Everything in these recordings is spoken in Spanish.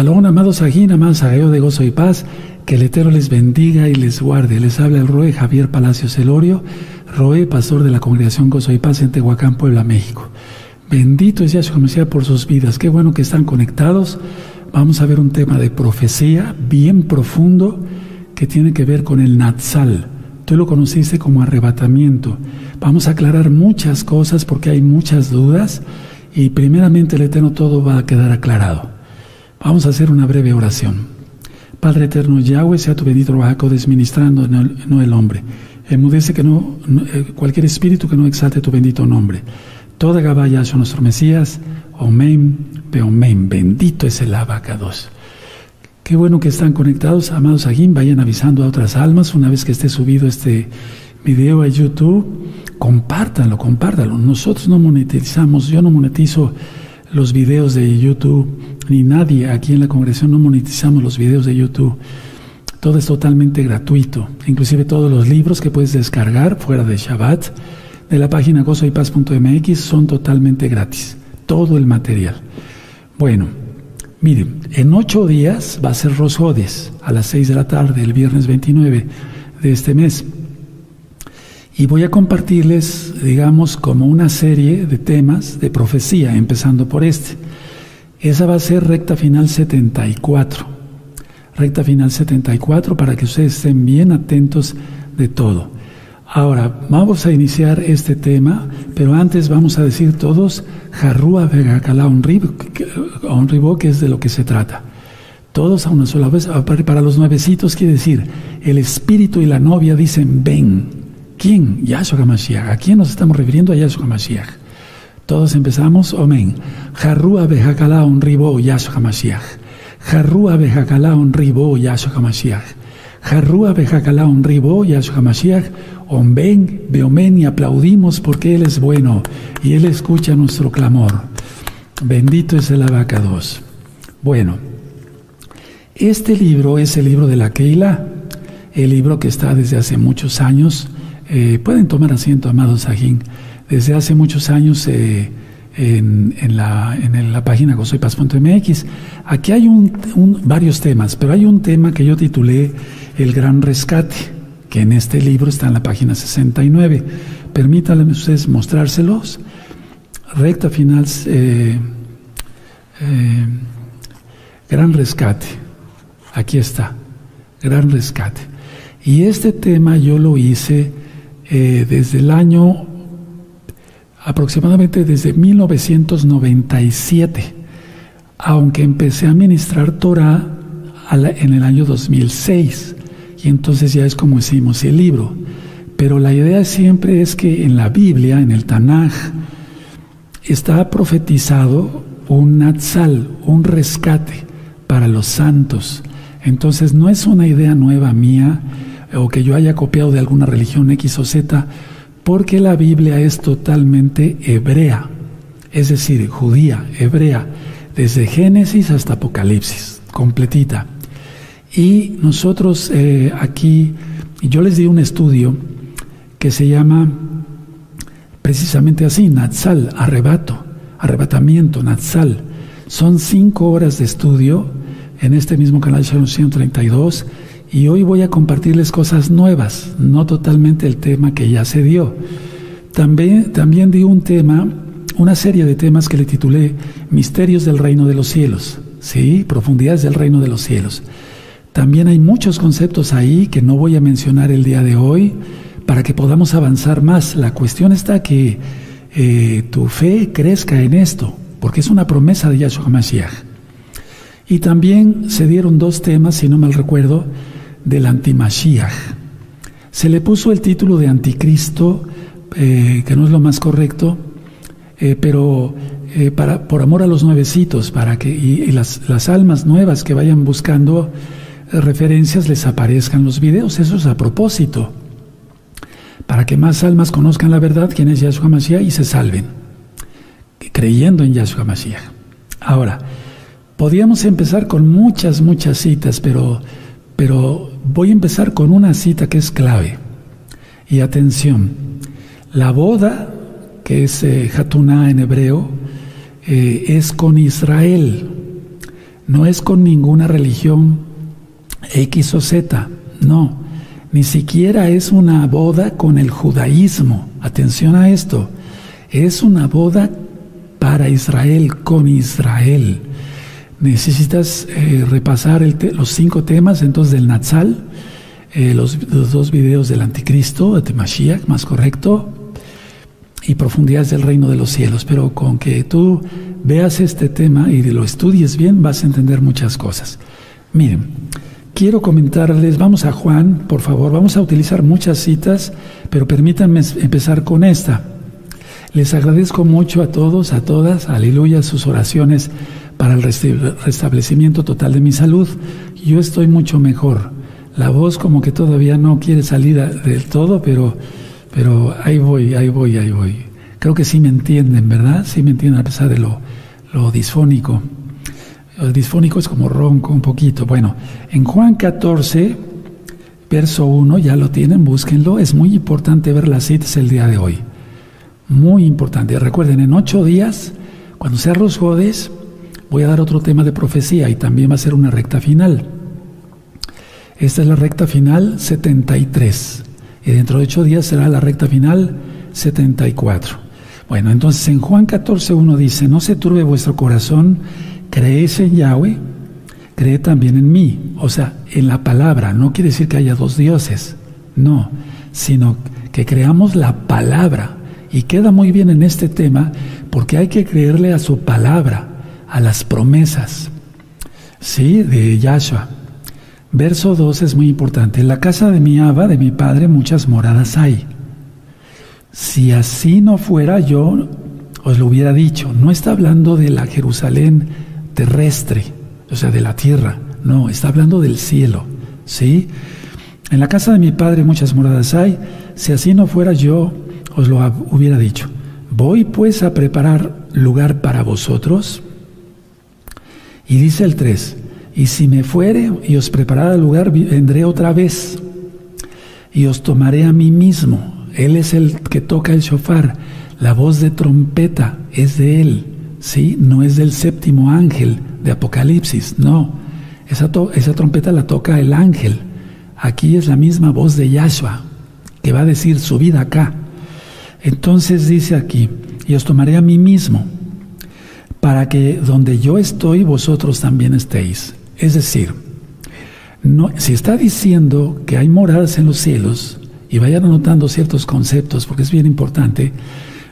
Shalom, amados aquí, amados de gozo y paz. Que el Eterno les bendiga y les guarde. Les habla el Roe Javier Palacios Elorio, Roe, pastor de la Congregación Gozo y Paz en Tehuacán, Puebla, México. Bendito es Yahshua Mesías por sus vidas. Qué bueno que están conectados. Vamos a ver un tema de profecía bien profundo que tiene que ver con el Natsal. Tú lo conociste como arrebatamiento. Vamos a aclarar muchas cosas porque hay muchas dudas y primeramente el Eterno todo va a quedar aclarado. Vamos a hacer una breve oración. Padre eterno, Yahweh, sea tu bendito Rahaco desministrando, no el, hombre. Emudece que no, eh, cualquier espíritu que no exalte tu bendito nombre. Toda Gabaya son nuestro Mesías. Omen, Peomen. Bendito es el abacados. Qué bueno que están conectados, amados Agim. Vayan avisando a otras almas una vez que esté subido este video a YouTube. Compártanlo, compártanlo. Nosotros no monetizamos, yo no monetizo los videos de YouTube, ni nadie aquí en la congregación no monetizamos los videos de YouTube. Todo es totalmente gratuito, inclusive todos los libros que puedes descargar fuera de Shabbat de la página gozoypaz.mx son totalmente gratis, todo el material. Bueno, miren, en ocho días va a ser Rosodes a las seis de la tarde, el viernes 29 de este mes. Y voy a compartirles, digamos, como una serie de temas de profecía, empezando por este. Esa va a ser recta final 74. Recta final 74 para que ustedes estén bien atentos de todo. Ahora, vamos a iniciar este tema, pero antes vamos a decir todos, Jarrúa Vegacalá Onribo, que es de lo que se trata. Todos a una sola vez. Para los nuevecitos quiere decir, el espíritu y la novia dicen, ven, ¿Quién? Yahshua HaMashiach. ¿A quién nos estamos refiriendo? A Yahshua HaMashiach. Todos empezamos, amén. Jarrúa bejakala un ribo Yahshua HaMashiach. Jarrúa bejakala un ribo Yahshua HaMashiach. Jarrúa bejakala un ribo Yahshua HaMashiach. Omen, beomen y aplaudimos porque Él es bueno y Él escucha nuestro clamor. Bendito es el abacados. Bueno, este libro es el libro de la Keila, el libro que está desde hace muchos años eh, pueden tomar asiento, amados Sajín. Desde hace muchos años eh, en, la, en la página gozoypaz.mx, aquí hay varios temas, pero hay un tema que yo titulé El Gran Rescate, que en este libro está en la página 69. Permítanme ustedes mostrárselos. Recta final, eh, Gran Rescate. Aquí está, Gran Rescate. Y este tema yo lo hice eh, desde el año aproximadamente desde 1997, aunque empecé a ministrar Torah en el año 2006, y entonces ya es como hicimos el libro. Pero la idea siempre es que en la Biblia, en el Tanaj, está profetizado un Natsal, un rescate para los santos. Entonces no es una idea nueva mía, o que yo haya copiado de alguna religión X o Z, porque la Biblia es totalmente hebrea, es decir, judía, hebrea, desde Génesis hasta Apocalipsis, completita. Y nosotros eh, aquí, yo les di un estudio que se llama precisamente así, Natsal, arrebato, arrebatamiento, Natsal. Son cinco horas de estudio en este mismo canal 132 y hoy voy a compartirles cosas nuevas, no totalmente el tema que ya se dio. También, también di un tema, una serie de temas que le titulé Misterios del Reino de los Cielos, ¿sí? Profundidades del Reino de los Cielos. También hay muchos conceptos ahí que no voy a mencionar el día de hoy para que podamos avanzar más. La cuestión está que eh, tu fe crezca en esto, porque es una promesa de Yahshua HaMashiach. Y también se dieron dos temas, si no mal recuerdo, del antimashiach. Se le puso el título de anticristo, eh, que no es lo más correcto, eh, pero eh, para, por amor a los nuevecitos, para que y, las, las, almas nuevas que vayan buscando referencias les aparezcan los videos. Eso es a propósito, para que más almas conozcan la verdad, quién es Yahshua Mashiach, y se salven, creyendo en Yahshua Mashiach. Ahora, podríamos empezar con muchas, muchas citas, pero, pero Voy a empezar con una cita que es clave. Y atención, la boda, que es eh, en hebreo, eh, es con Israel. no es con ninguna religión X o Z, no, ni siquiera es una boda con el judaísmo, atención a esto, es una boda para Israel, con Israel. Necesitas eh, repasar los cinco temas entonces del Natsal, eh, los, dos videos del Anticristo, de Mashiach, más correcto, y profundidades del reino de los cielos. Pero con que tú veas este tema y lo estudies bien, vas a entender muchas cosas. Miren, quiero comentarles, vamos a Juan, por favor, vamos a utilizar muchas citas, pero permítanme empezar con esta. Les agradezco mucho a todos, a todas, aleluya, sus oraciones para el restablecimiento total de mi salud. Yo estoy mucho mejor. La voz como que todavía no quiere salir del todo, pero, pero ahí voy, ahí voy, ahí voy. Creo que sí me entienden, ¿verdad? Sí me entienden a pesar de lo, lo disfónico. Lo disfónico es como ronco un poquito. Bueno, en Juan 14, verso 1, ya lo tienen, búsquenlo. Es muy importante ver las citas el día de hoy. Muy importante. Recuerden, en ocho días, cuando sea Rosjodes, voy a dar otro tema de profecía y también va a ser una recta final. Esta es la recta final 73. Y dentro de ocho días será la recta final 74. Bueno, entonces en Juan 14, uno dice, no se turbe vuestro corazón, creéis en Yahweh, cree también en mí. O sea, en la palabra, no quiere decir que haya dos dioses, no, sino que creamos la palabra y queda muy bien en este tema porque hay que creerle a su palabra, a las promesas. Sí, de Yahshua. Verso 2 es muy importante. En la casa de mi Abba, de mi padre, muchas moradas hay. Si así no fuera, yo os lo hubiera dicho. No está hablando de la Jerusalén terrestre, o sea, de la tierra. No, está hablando del cielo. ¿Sí? En la casa de mi padre muchas moradas hay. Si así no fuera, yo os lo hubiera dicho. Voy pues a preparar lugar para vosotros. Y dice el 3, y si me fuere y os preparara lugar, vendré otra vez y os tomaré a mí mismo. Él es el que toca el shofar. La voz de trompeta es de él, ¿sí? No es del séptimo ángel de Apocalipsis, no. Esa, esa trompeta la toca el ángel. Aquí es la misma voz de Yahshua, que va a decir, subid acá. Entonces dice aquí, y os tomaré a mí mismo, para que donde yo estoy, vosotros también estéis. Es decir, si está diciendo que hay moradas en los cielos, y vayan anotando ciertos conceptos, porque es bien importante,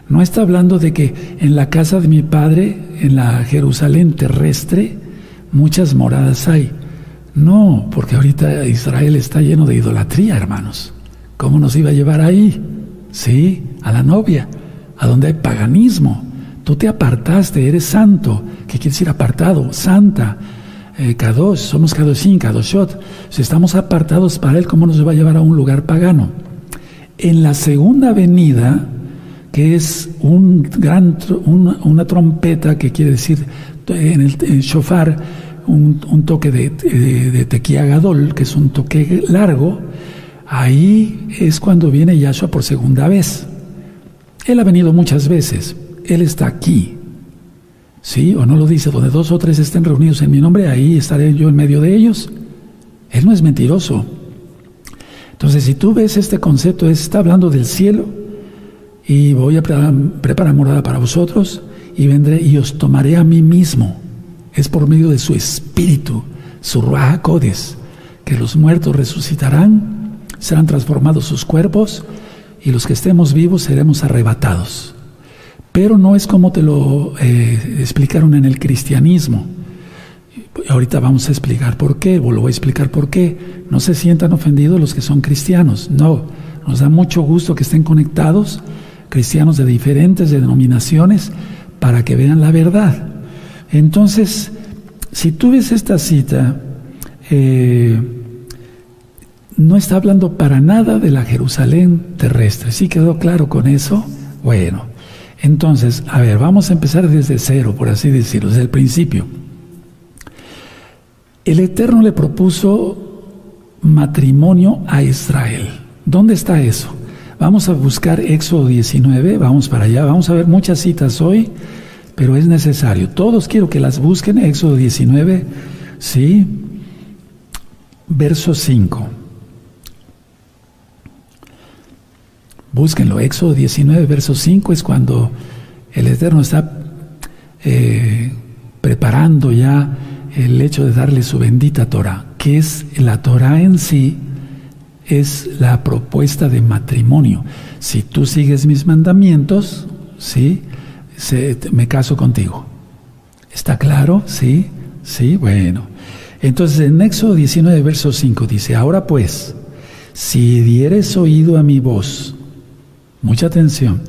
no está hablando de que en la casa de mi padre, en la Jerusalén terrestre, muchas moradas hay. No, porque ahorita Israel está lleno de idolatría, hermanos. ¿Cómo nos iba a llevar ahí? Sí, a la novia, a donde hay paganismo. Tú te apartaste, eres santo. ¿Qué quiere decir apartado? Santa. Eh, Kadosh, somos Kadoshim, Kadoshot. Si estamos apartados para Él, ¿cómo nos va a llevar a un lugar pagano? En la segunda venida, que es un gran, una, trompeta que quiere decir en el, shofar, un, toque de, de, de tequiagadol, que es un toque largo, ahí es cuando viene Yahshua por segunda vez. Él ha venido muchas veces, Él está aquí. ¿Sí? ¿O no lo dice? Donde dos o tres estén reunidos en mi nombre, ahí estaré yo en medio de ellos. Él no es mentiroso. Entonces, si tú ves este concepto, está hablando del cielo y voy a preparar, morada para vosotros y vendré y os tomaré a mí mismo. Es por medio de su espíritu, su Ruach que los muertos resucitarán, serán transformados sus cuerpos y los que estemos vivos seremos arrebatados. Pero no es como te lo eh, explicaron en el cristianismo. Ahorita vamos a explicar por qué, o lo voy a explicar por qué. No se sientan ofendidos los que son cristianos. No, nos da mucho gusto que estén conectados, cristianos de diferentes denominaciones, para que vean la verdad. Entonces, si tú ves esta cita, eh, no está hablando para nada de la Jerusalén terrestre. ¿Sí quedó claro con eso? Bueno, entonces, a ver, vamos a empezar desde cero, por así decirlo, desde el principio. El Eterno le propuso matrimonio a Israel. ¿Dónde está eso? Vamos a buscar Éxodo 19, vamos para allá, vamos a ver muchas citas hoy, pero es necesario. Todos quiero que las busquen, Éxodo 19, ¿sí? Verso 5. Búsquenlo, Éxodo 19, verso 5 es cuando el Eterno está eh, preparando ya el hecho de darle su bendita Torah, que es la Torah en sí, es la propuesta de matrimonio. Si tú sigues mis mandamientos, ¿sí? me caso contigo. ¿Está claro? ¿Sí? Sí, bueno. Entonces en Éxodo 19, verso 5 dice, ahora pues, si dieres oído a mi voz, mucha atención,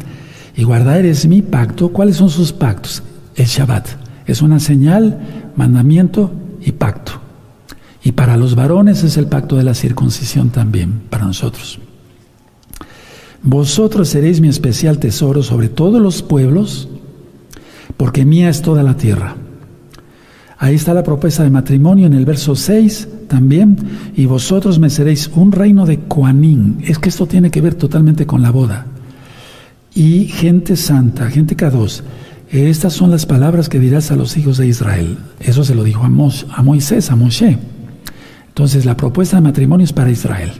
y guardares mi pacto, ¿cuáles son sus pactos? El Shabbat. Es una señal, mandamiento y pacto. Y para los varones es el pacto de la circuncisión también, para nosotros. Vosotros seréis mi especial tesoro sobre todos los pueblos, porque mía es toda la tierra. Ahí está la propuesta de matrimonio en el verso 6 también, y vosotros me seréis un reino de Coanín. Es que esto tiene que ver totalmente con la boda. Y gente santa, gente K2. Estas son las palabras que dirás a los hijos de Israel. Eso se lo dijo a, a Moisés, a Moshe. Entonces la propuesta de matrimonio es para Israel.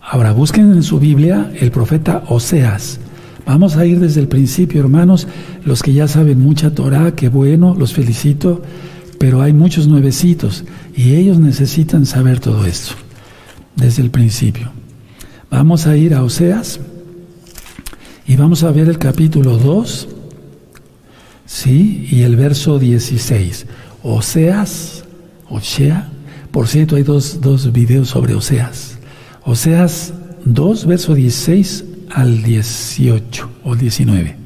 Ahora busquen en su Biblia el profeta Oseas. Vamos a ir desde el principio, hermanos, los que ya saben mucha Torah, qué bueno, los felicito, pero hay muchos nuevecitos y ellos necesitan saber todo esto desde el principio. Vamos a ir a Oseas y vamos a ver el capítulo 2, ¿sí? Y el verso 16. Oseas, Osea, por cierto, hay dos, dos videos sobre Oseas. Oseas 2, verso 16 al 18 o 19.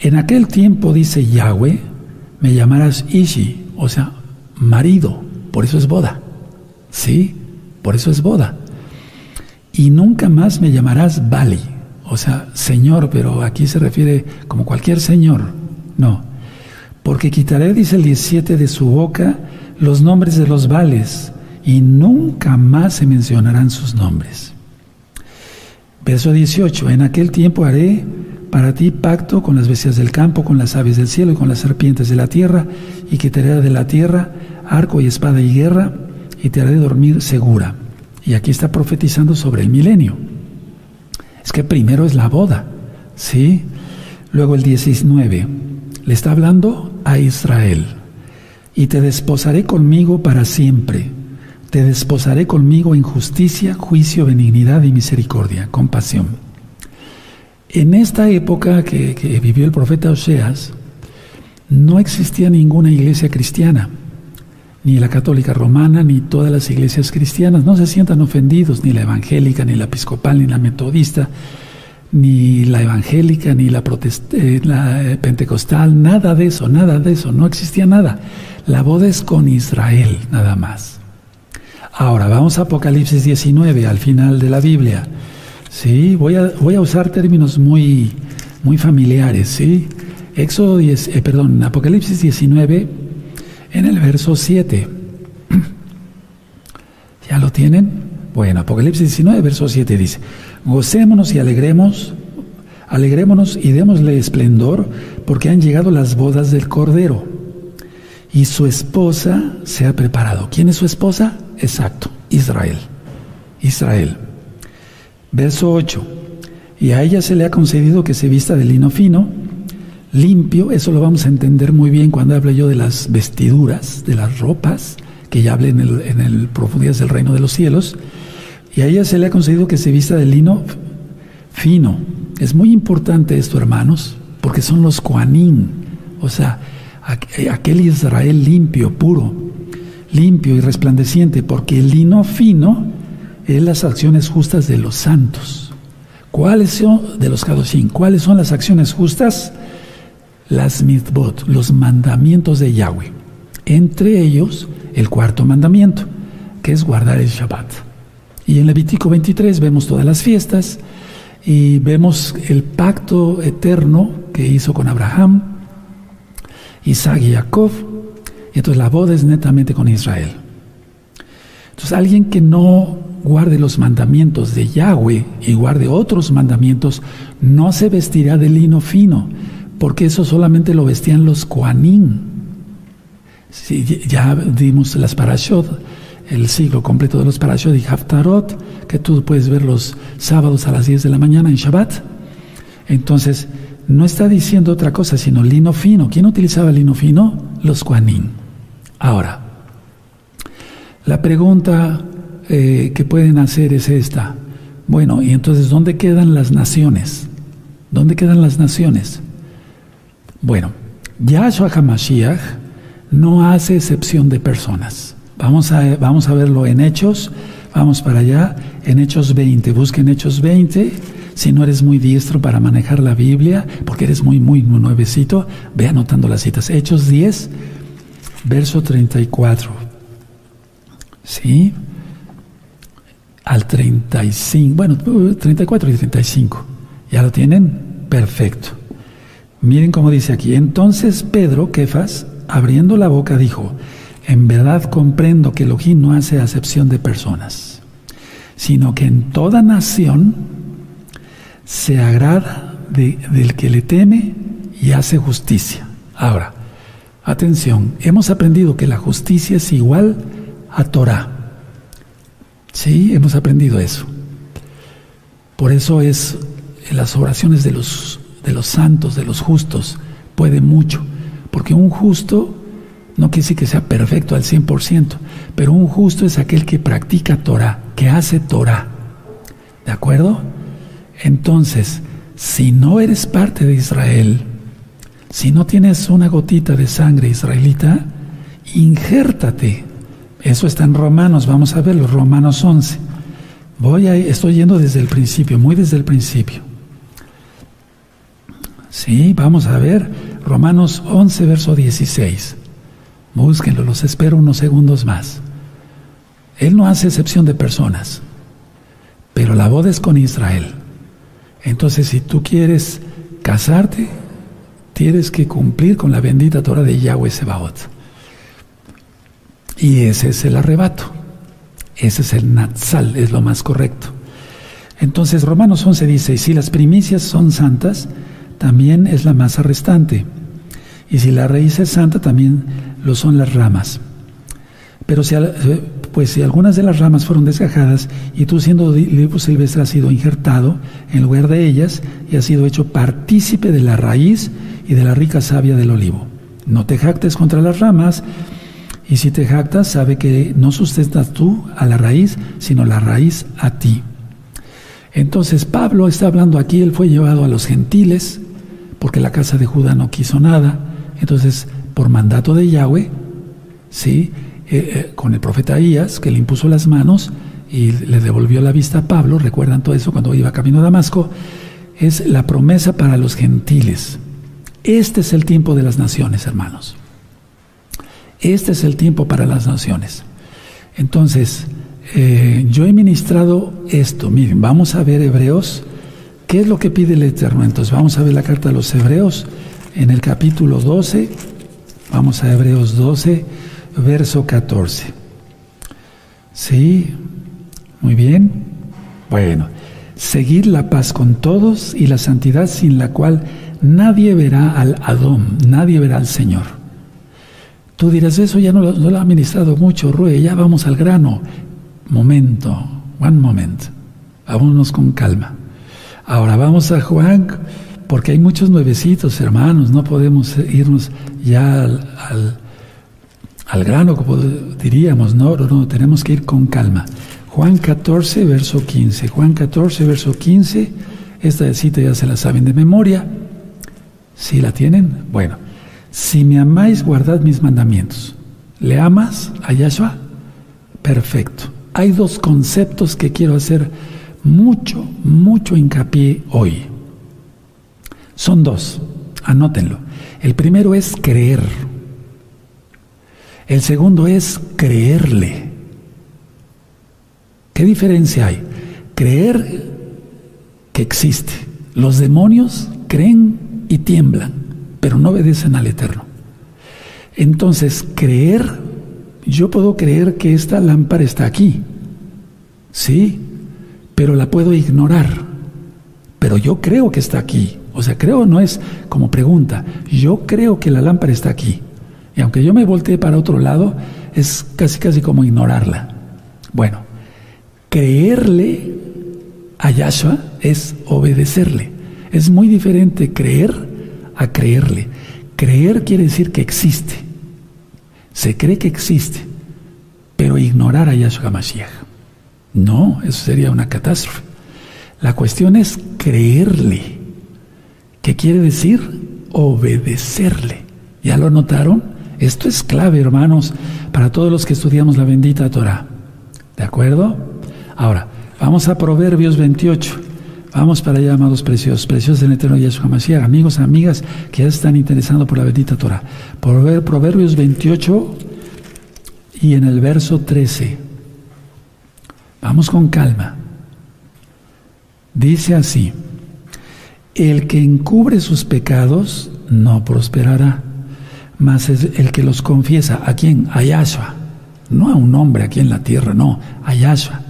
En aquel tiempo, dice Yahweh, me llamarás Ishi, o sea, marido, por eso es boda. ¿Sí? Por eso es boda. Y nunca más me llamarás Bali, o sea, Señor, pero aquí se refiere como cualquier Señor. No, porque quitaré, dice el 17, de su boca los nombres de los vales y nunca más se mencionarán sus nombres. Verso 18, en aquel tiempo haré para ti pacto con las bestias del campo, con las aves del cielo y con las serpientes de la tierra, y quitaré de la tierra arco y espada y guerra, y te haré dormir segura. Y aquí está profetizando sobre el milenio. Es que primero es la boda, ¿sí? Luego el 19, le está hablando a Israel. Y te desposaré conmigo para siempre. Te desposaré conmigo en justicia, juicio, benignidad y misericordia, compasión. En esta época que, que vivió el profeta Oseas, no existía ninguna iglesia cristiana ni la católica romana, ni todas las iglesias cristianas. No se sientan ofendidos, ni la evangélica, ni la episcopal, ni la metodista, ni la evangélica, ni la, eh, eh, pentecostal, nada de eso, nada de eso, no existía nada. La boda es con Israel, nada más. Ahora, vamos a Apocalipsis 19, al final de la Biblia. Sí, voy a, voy a usar términos muy, muy familiares, ¿sí? Éxodo 10, eh, perdón, Apocalipsis 19, en el verso 7. ¿Ya lo tienen? Bueno, Apocalipsis 19, verso 7 dice, gocémonos y alegremos, alegrémonos y démosle esplendor, porque han llegado las bodas del Cordero. Y su esposa se ha preparado. ¿Quién es su esposa? Exacto, Israel. Israel. Verso 8. Y a ella se le ha concedido que se vista de lino fino, limpio, eso lo vamos a entender muy bien cuando hable yo de las vestiduras, de las ropas, que ya hablé en el, en el del Reino de los Cielos, y a ella se le ha concedido que se vista de lino fino. Es muy importante esto, hermanos, porque son los Koanim, o sea, aquel Israel limpio, puro, limpio y resplandeciente, porque el lino fino es las acciones justas de los santos. ¿Cuáles son de los Kadoshim? ¿Cuáles son las acciones justas? Las mitzvot, los mandamientos de Yahweh. Entre ellos, el cuarto mandamiento, que es guardar el Shabbat. Y en Levítico 23 vemos todas las fiestas y vemos el pacto eterno que hizo con Abraham, Isaac y Jacob. Y entonces la boda es netamente con Israel. Entonces alguien que no guarde los mandamientos de Yahweh y guarde otros mandamientos, no se vestirá de lino fino, porque eso solamente lo vestían los Koanim. ya dimos las parashot, el siglo completo de los parashot y Haftarot, que tú puedes ver los sábados a las 10 de la mañana en Shabbat. Entonces, no está diciendo otra cosa, sino lino fino. ¿Quién utilizaba lino fino? Los Koanim. Ahora, la pregunta eh, que pueden hacer es esta. Bueno, y entonces, ¿dónde quedan las naciones? ¿Dónde quedan las naciones? Bueno, Yahshua HaMashiach no hace excepción de personas. Vamos a, vamos a verlo en Hechos, vamos para allá, en Hechos 20. Busquen Hechos 20. Si no eres muy diestro para manejar la Biblia, porque eres muy, muy, muy nuevecito, ve anotando las citas. Hechos 10, verso 34. ¿Sí? Al 35, bueno, 34 y 35. ¿Ya lo tienen? Perfecto. Miren cómo dice aquí. Entonces Pedro, Kefas, abriendo la boca, dijo, en verdad comprendo que Elohim no hace acepción de personas, sino que en toda nación se agrada del que le teme y hace justicia. Ahora, atención, hemos aprendido que la justicia es igual a Torah. Sí, hemos aprendido eso. Por eso es en las oraciones de los de los santos, de los justos, puede mucho. Porque un justo no quiere decir que sea perfecto al 100%, pero un justo es aquel que practica Torah, que hace Torah. ¿De acuerdo? Entonces, si no eres parte de Israel, si no tienes una gotita de sangre israelita, injértate. Eso está en Romanos, vamos a verlo, Romanos 11. Voy a, estoy yendo desde el principio, muy desde el principio. Sí, vamos a ver Romanos 11, verso 16. Búsquenlo, los espero unos segundos más. Él no hace excepción de personas, pero la boda es con Israel. Entonces, si tú quieres casarte, tienes que cumplir con la bendita Torah de Yahweh Sebaot. Y ese es el arrebato. Ese es el Natsal, es lo más correcto. Entonces, Romanos 11 dice, y si las primicias son santas, también es la masa restante. Y si la raíz es santa, también lo son las ramas. Pero si, eh, pues si algunas de las ramas fueron desgajadas y tú siendo olivo silvestre has sido injertado en lugar de ellas y has sido hecho partícipe de la raíz y de la rica savia del olivo. No te jactes contra las ramas y si te jactas sabe que no sustentas tú a la raíz, sino la raíz a ti. Entonces Pablo está hablando aquí, él fue llevado a los gentiles, porque la casa de Judá no quiso nada. Entonces, por mandato de Yahweh, ¿sí? Eh, eh, con el profeta Ahías, que le impuso las manos y le devolvió la vista a Pablo, recuerdan todo eso cuando iba camino a Damasco, es la promesa para los gentiles. Este es el tiempo de las naciones, hermanos. Este es el tiempo para las naciones. Entonces, eh, yo he ministrado esto. Miren, vamos a ver Hebreos. ¿Qué es lo que pide el Eterno? Entonces vamos a ver la carta de los Hebreos en el capítulo 12. Vamos a Hebreos 12, verso 14. ¿Sí? Muy bien. Bueno, seguir la paz con todos y la santidad sin la cual nadie verá al Adón, nadie verá al Señor. Tú dirás, eso ya no lo, ha ministrado mucho, Rue, ya vamos al grano momento, one moment, vámonos con calma. Ahora vamos a Juan, porque hay muchos nuevecitos, hermanos, no podemos irnos ya al, al, grano, como diríamos, no, no, no, tenemos que ir con calma. Juan 14, verso 15. Juan 14, verso 15. Esta cita ya se la saben de memoria. ¿Sí la tienen? Bueno, si me amáis, guardad mis mandamientos. ¿Le amas a Yahshua? Perfecto hay dos conceptos que quiero hacer mucho, mucho hincapié hoy. Son dos, anótenlo. El primero es creer. El segundo es creerle. ¿Qué diferencia hay? Creer que existe. Los demonios creen y tiemblan, pero no obedecen al Eterno. Entonces, creer yo puedo creer que esta lámpara está aquí, sí, pero la puedo ignorar. Pero yo creo que está aquí. O sea, creo no es como pregunta. Yo creo que la lámpara está aquí. Y aunque yo me voltee para otro lado, es casi casi como ignorarla. Bueno, creerle a Yahshua es obedecerle. Es muy diferente creer a creerle. Creer quiere decir que existe. Se cree que existe, pero ignorar a Yahshua Mashiach. No, eso sería una catástrofe. La cuestión es creerle. ¿Qué quiere decir? Obedecerle. ¿Ya lo notaron? Esto es clave, hermanos, para todos los que estudiamos la bendita Torah. ¿De acuerdo? Ahora, vamos a Proverbios 28. Vamos para allá, amados preciosos, preciosos del eterno Yahshua Mashiach, amigos, amigas que ya están interesando por la bendita Torah. Proverbios 28 y en el verso 13. Vamos con calma. Dice así, el que encubre sus pecados no prosperará, mas es el que los confiesa, ¿a quién? A Yahshua, no a un hombre aquí en la tierra, no, a Yahshua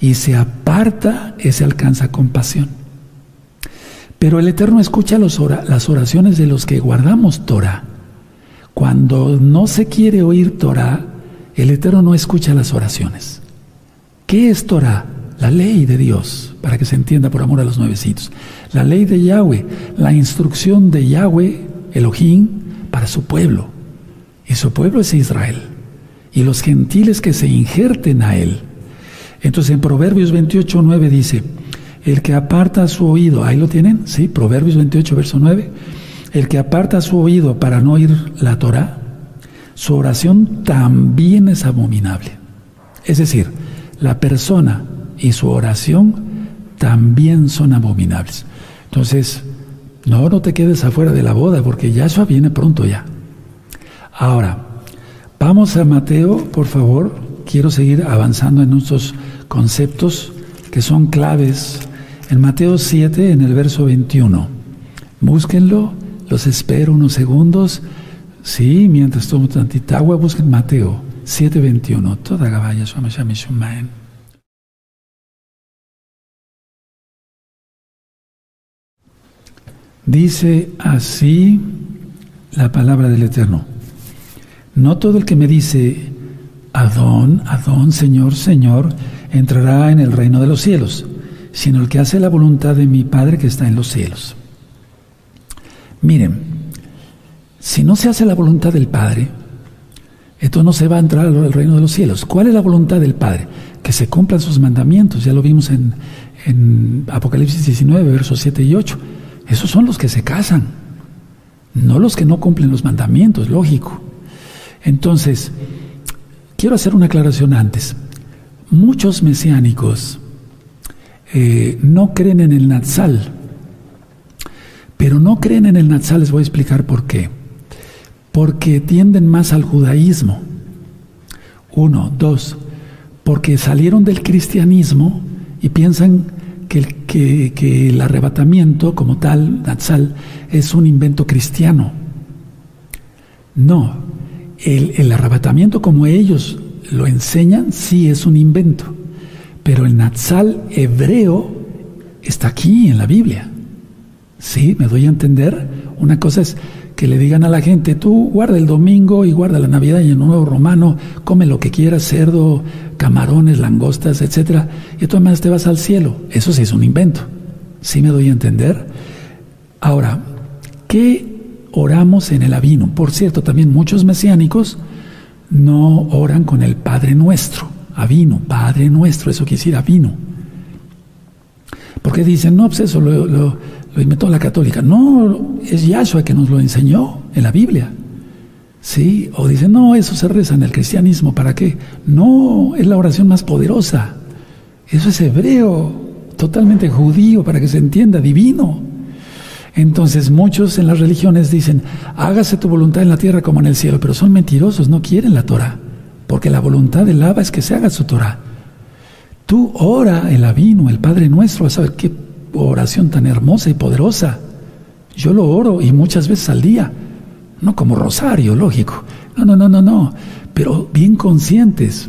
y se aparta, ese alcanza compasión. Pero el Eterno escucha las oraciones de los que guardamos Torah. Cuando no se quiere oír Torah, el Eterno no escucha las oraciones. ¿Qué es Torah? La ley de Dios, para que se entienda por amor a los nuevecitos. La ley de Yahweh, la instrucción de Yahweh, Elohim, para su pueblo. Y su pueblo es Israel. Y los gentiles que se injerten a él. Entonces en Proverbios 28, 9 dice, el que aparta su oído, ahí lo tienen, sí, Proverbios 28, verso 9, el que aparta su oído para no oír la Torah, su oración también es abominable. Es decir, la persona y su oración también son abominables. Entonces, no, no te quedes afuera de la boda porque Yahshua viene pronto ya. Ahora, vamos a Mateo, por favor, quiero seguir avanzando en nuestros conceptos que son claves en Mateo 7, en el verso 21. Búsquenlo, los espero unos segundos. Sí, mientras tomo tantita agua, busquen Mateo 7, 21. Toda gabaya, Dice así la palabra del Eterno. No todo el que me dice, Adón, Adón, Señor, Señor, entrará en el reino de los cielos, sino el que hace la voluntad de mi Padre que está en los cielos. Miren, si no se hace la voluntad del Padre, esto no se va a entrar al reino de los cielos. ¿Cuál es la voluntad del Padre? Que se cumplan sus mandamientos. Ya lo vimos en, en Apocalipsis 19, versos 7 y 8. Esos son los que se casan, no los que no cumplen los mandamientos, lógico. Entonces, quiero hacer una aclaración antes. Muchos mesiánicos eh, no creen en el Natsal, pero no creen en el Natsal, les voy a explicar por qué. Porque tienden más al judaísmo. Uno, dos, porque salieron del cristianismo y piensan que el, arrebatamiento como tal, Natsal, es un invento cristiano. No, el, el arrebatamiento como ellos lo enseñan, sí es un invento, pero el Natsal hebreo está aquí en la Biblia. Sí, me doy a entender. Una cosa es que le digan a la gente, tú guarda el domingo y guarda la Navidad y el Nuevo Romano, come lo que quieras, cerdo, camarones, langostas, etcétera, y tú además te vas al cielo. Eso sí es un invento. Sí me doy a entender. Ahora, ¿qué oramos en el avino? Por cierto, también muchos mesiánicos no oran con el Padre Nuestro, Avino, Padre Nuestro, eso quiere decir Avino. Porque dicen, no, pues eso lo, lo, inventó la católica. No, es Yahshua que nos lo enseñó en la Biblia. ¿Sí? O dicen, no, eso se reza en el cristianismo, ¿para qué? No, es la oración más poderosa. Eso es hebreo, totalmente judío, para que se entienda, divino. Entonces muchos en las religiones dicen, hágase tu voluntad en la tierra como en el cielo, pero son mentirosos, no quieren la Torah, porque la voluntad del Abba es que se haga su Torah. Tú ora el Avino, el Padre Nuestro, a ver qué oración tan hermosa y poderosa. Yo lo oro y muchas veces al día, no como rosario, lógico. No, no, no, no, no, pero bien conscientes.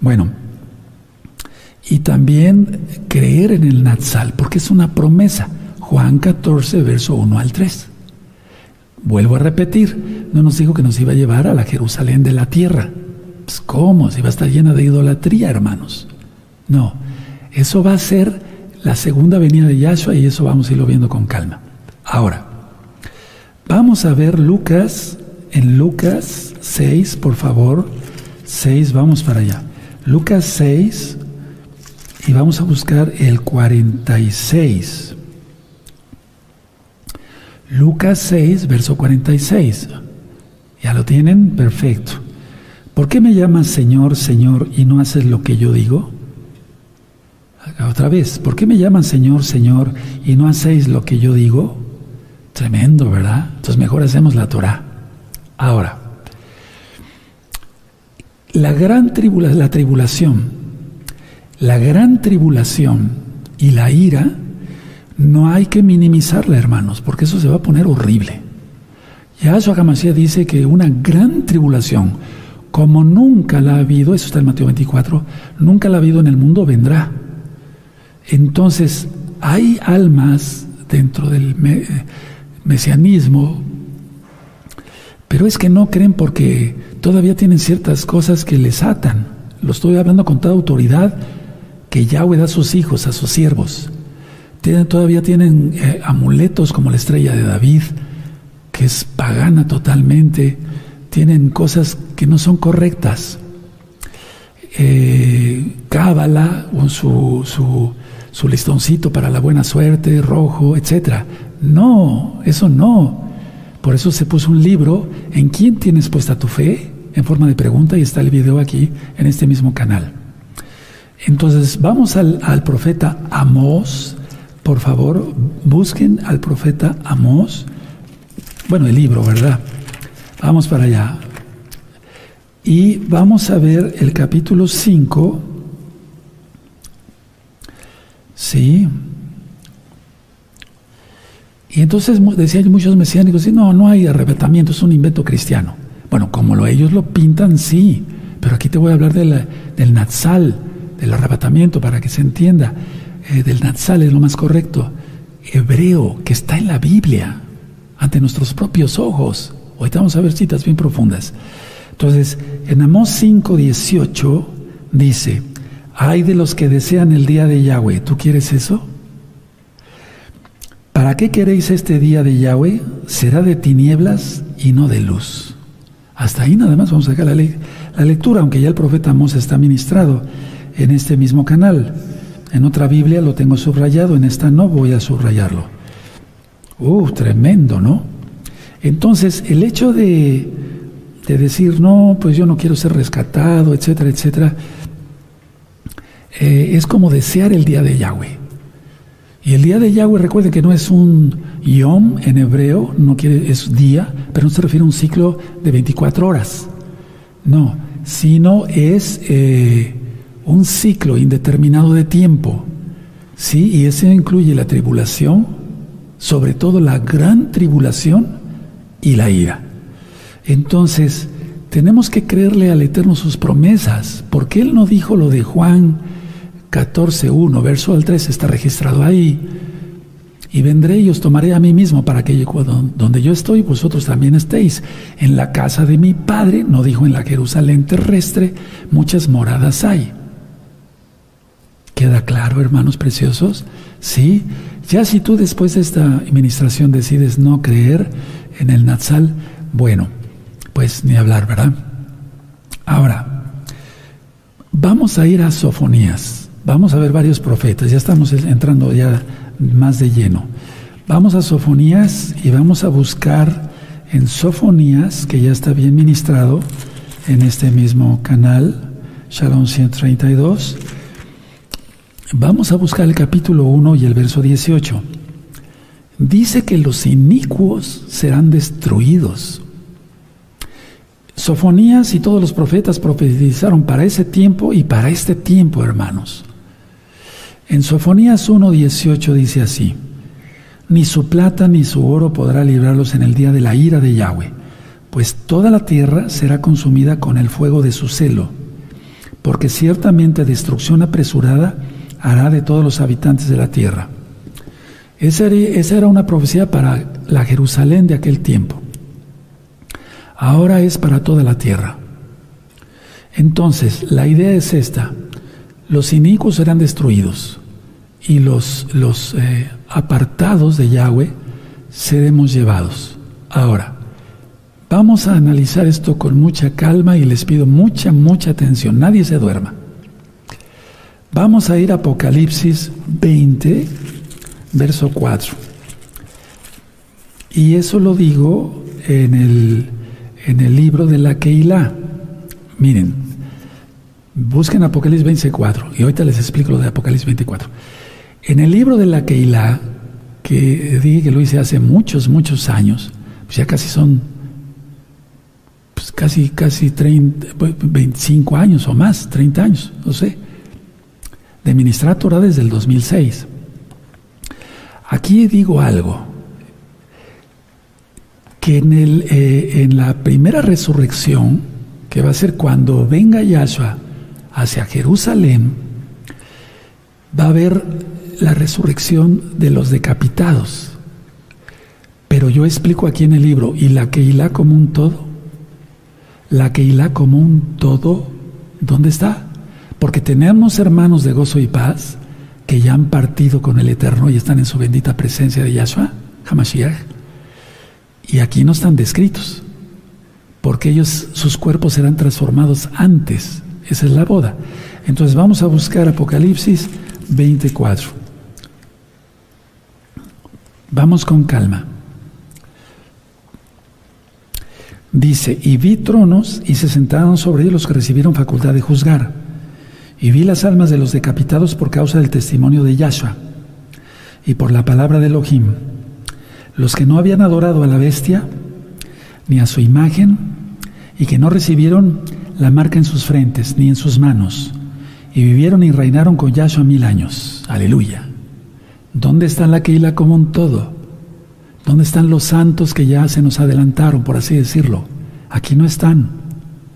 Bueno, y también creer en el Natsal, porque es una promesa Juan 14, verso 1 al 3. Vuelvo a repetir, no nos dijo que nos iba a llevar a la Jerusalén de la tierra. Pues, ¿Cómo? Si va a estar llena de idolatría, hermanos. No, eso va a ser la segunda venida de Yahshua y eso vamos a irlo viendo con calma. Ahora, vamos a ver Lucas, en Lucas 6, por favor, 6, vamos para allá. Lucas 6 y vamos a buscar el 46. Lucas 6, verso 46. ¿Ya lo tienen? Perfecto. ¿Por qué me llamas Señor, Señor y no haces lo que yo digo? Otra vez, ¿por qué me llaman Señor, Señor y no hacéis lo que yo digo? Tremendo, ¿verdad? Entonces mejor hacemos la Torah. Ahora, la gran tribulación, la tribulación, la gran tribulación y la ira no hay que minimizarla, hermanos, porque eso se va a poner horrible. Yahshua Hamashiach dice que una gran tribulación, como nunca la ha habido, eso está en Mateo 24, nunca la ha habido en el mundo, vendrá. Entonces, hay almas dentro del mesianismo, pero es que no creen porque todavía tienen ciertas cosas que les atan. Lo estoy hablando con toda autoridad que Yahweh da a sus hijos, a sus siervos todavía tienen eh, amuletos como la estrella de David, que es pagana totalmente, tienen cosas que no son correctas. Eh, cábala, su, su, su listoncito para la buena suerte, rojo, etc. No, eso no. Por eso se puso un libro, ¿en quién tienes puesta tu fe? En forma de pregunta y está el video aquí en este mismo canal. Entonces vamos al, profeta Amós, por favor, busquen al profeta Amós. Bueno, el libro, ¿verdad? Vamos para allá. Y vamos a ver el capítulo 5. Sí. Y entonces decían muchos mesiánicos, no, no hay arrebatamiento, es un invento cristiano. Bueno, como lo, ellos lo pintan, sí, pero aquí te voy a hablar del Natsal, del arrebatamiento, para que se entienda. Eh, del Natsal es lo más correcto, hebreo, que está en la Biblia, ante nuestros propios ojos. Ahorita vamos a ver citas bien profundas. Entonces, en Amós 5:18 dice, hay de los que desean el día de Yahweh, ¿tú quieres eso? ¿Para qué queréis este día de Yahweh? Será de tinieblas y no de luz. Hasta ahí nada más vamos a sacar la, la lectura, aunque ya el profeta Amós está ministrado en este mismo canal. En otra Biblia lo tengo subrayado, en esta no voy a subrayarlo. ¡Uh, tremendo, ¿no? Entonces, el hecho de, decir, no, pues yo no quiero ser rescatado, etcétera, etcétera, eh, es como desear el día de Yahweh. Y el día de Yahweh, recuerden que no es un yom en hebreo, no quiere, es día, pero no se refiere a un ciclo de 24 horas. No, sino es eh, un ciclo indeterminado de tiempo. Sí, y eso incluye la tribulación, sobre todo la gran tribulación y la ira. Entonces, tenemos que creerle al Eterno sus promesas, porque Él no dijo lo de Juan 14.1, verso al 3, está registrado ahí. Y vendré y os tomaré a mí mismo para que donde yo estoy, vosotros también estéis. En la casa de mi Padre, no dijo en la Jerusalén terrestre, muchas moradas hay. ¿Queda claro, hermanos preciosos? Sí. Ya si tú después de esta administración decides no creer en el Natsal, bueno, pues ni hablar, ¿verdad? Ahora, vamos a ir a Sofonías. Vamos a ver varios profetas. Ya estamos entrando ya más de lleno. Vamos a Sofonías y vamos a buscar en Sofonías, que ya está bien ministrado en este mismo canal, Shalom 132 Vamos a buscar el capítulo 1 y el verso 18. Dice que los inicuos serán destruidos. Sofonías y todos los profetas profetizaron para ese tiempo y para este tiempo, hermanos. En Sofonías 1.18 dice así, ni su plata ni su oro podrá librarlos en el día de la ira de Yahweh, pues toda la tierra será consumida con el fuego de su celo, porque ciertamente destrucción apresurada hará de todos los habitantes de la tierra. Esa era, una profecía para la Jerusalén de aquel tiempo. Ahora es para toda la tierra. Entonces, la idea es esta. Los inicuos serán destruidos y los, los eh, apartados de Yahweh seremos llevados. Ahora, vamos a analizar esto con mucha calma y les pido mucha, mucha atención. Nadie se duerma. Vamos a ir a Apocalipsis 20, verso 4. Y eso lo digo en el, en el libro de la Keilah. Miren, busquen Apocalipsis 24 y ahorita les explico lo de Apocalipsis 24. En el libro de la Keilah, que dije que lo hice hace muchos, muchos años, pues ya casi son pues casi, casi 30, 25 años o más, 30 años, no sé, de ministrar Torah desde el 2006. Aquí digo algo, que en, el, eh, en la primera resurrección, que va a ser cuando venga Yahshua hacia Jerusalén, va a haber la resurrección de los decapitados. Pero yo explico aquí en el libro, y la Keilah como un todo, la Keilah como un todo, ¿dónde está? Porque tenemos hermanos de gozo y paz que ya han partido con el Eterno y están en su bendita presencia de Yahshua, Hamashiach. Y aquí no están descritos, porque ellos, sus cuerpos serán transformados antes. Esa es la boda. Entonces vamos a buscar Apocalipsis 24. Vamos con calma. Dice, y vi tronos y se sentaron sobre ellos los que recibieron facultad de juzgar y vi las almas de los decapitados por causa del testimonio de Yahshua y por la palabra de Elohim, los que no habían adorado a la bestia ni a su imagen y que no recibieron la marca en sus frentes ni en sus manos y vivieron y reinaron con Yahshua mil años. Aleluya. ¿Dónde está la Keila como un todo? ¿Dónde están los santos que ya se nos adelantaron, por así decirlo? Aquí no están.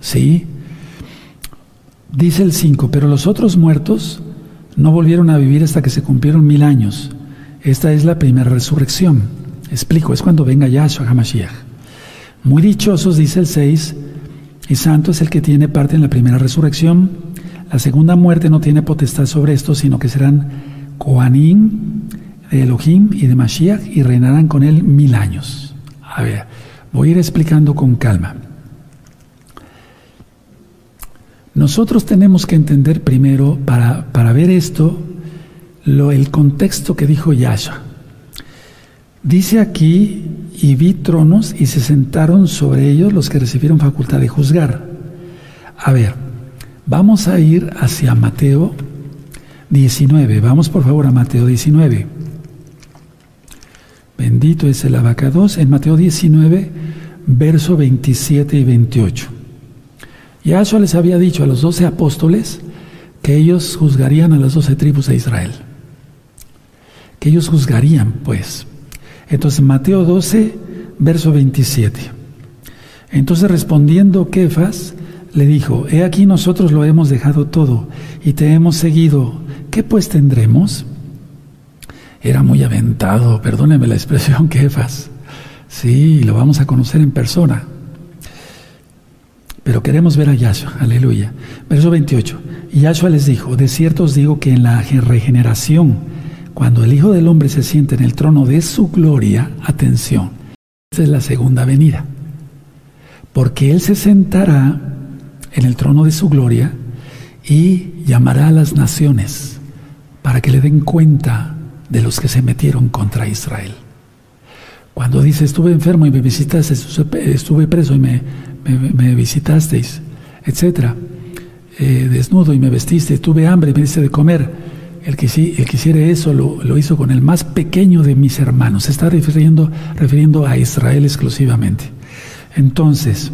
¿Sí? Dice el 5, pero los otros muertos no volvieron a vivir hasta que se cumplieron mil años. Esta es la primera resurrección. Explico, es cuando venga Yahshua HaMashiach. Muy dichosos, dice el 6, y santo es el que tiene parte en la primera resurrección. La segunda muerte no tiene potestad sobre esto, sino que serán Koanim de Elohim y de Mashiach y reinarán con él mil años. A ver, voy a ir explicando con calma. Nosotros tenemos que entender primero, para, para ver esto, lo, el contexto que dijo Yahshua. Dice aquí, y vi tronos y se sentaron sobre ellos los que recibieron facultad de juzgar. A ver, vamos a ir hacia Mateo 19. Vamos por favor a Mateo 19. Bendito es el abacados en Mateo 19, verso 27 y 28. Yahshua les había dicho a los doce apóstoles que ellos juzgarían a las doce tribus de Israel. Que ellos juzgarían, pues. Entonces, Mateo 12, verso 27. Entonces, respondiendo Kefas, le dijo, He aquí nosotros lo hemos dejado todo y te hemos seguido. ¿Qué pues tendremos? Era muy aventado, perdóneme la expresión, Kefas. Sí, lo vamos a conocer en persona. Pero queremos ver a Yahshua, aleluya. Verso 28. Y Yahshua les dijo, de cierto os digo que en la regeneración, cuando el Hijo del Hombre se siente en el trono de su gloria, atención, esta es la segunda venida, porque Él se sentará en el trono de su gloria y llamará a las naciones para que le den cuenta de los que se metieron contra Israel. Cuando dice, estuve enfermo y me visitaste, estuve preso y me, me, visitasteis, etcétera, eh, desnudo y me vestiste, tuve hambre y me diste de comer. El que, el que hiciera eso lo, lo, hizo con el más pequeño de mis hermanos. Se está refiriendo, refiriendo a Israel exclusivamente. Entonces,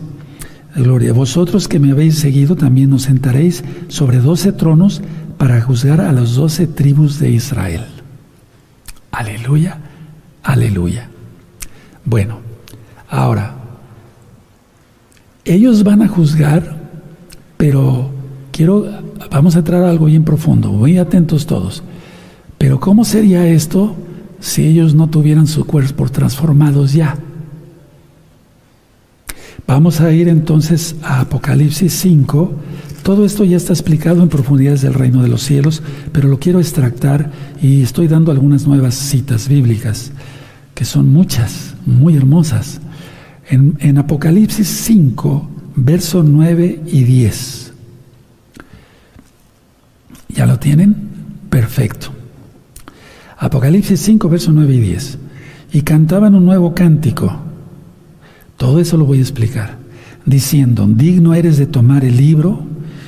gloria, vosotros que me habéis seguido también nos sentaréis sobre doce tronos para juzgar a las doce tribus de Israel. Aleluya, aleluya. Bueno, ahora, ellos van a juzgar, pero quiero, vamos a entrar a algo bien profundo, muy atentos todos. Pero ¿cómo sería esto si ellos no tuvieran sus cuerpos transformados ya. Vamos a ir entonces a Apocalipsis 5. Todo esto ya está explicado en profundidades del reino de los cielos, pero lo quiero extractar y estoy dando algunas nuevas citas bíblicas, que son muchas, muy hermosas. En, en Apocalipsis 5, verso 9 y 10. ¿Ya lo tienen? Perfecto. Apocalipsis 5, verso 9 y 10. Y cantaban un nuevo cántico. Todo eso lo voy a explicar. Diciendo, digno eres de tomar el libro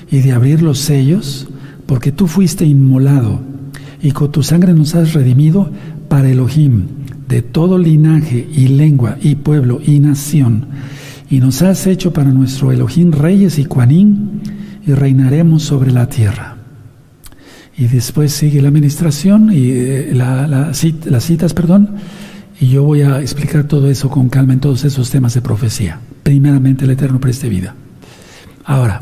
y de abrir los sellos, porque tú fuiste inmolado y con tu sangre nos has redimido para Elohim, de todo linaje y lengua y pueblo y nación, y nos has hecho para nuestro Elohim reyes y cuanín, y reinaremos sobre la tierra. Y después sigue la administración y eh, las citas, perdón, y yo voy a explicar todo eso con calma en todos esos temas de profecía. Primeramente el Eterno preste vida. Ahora,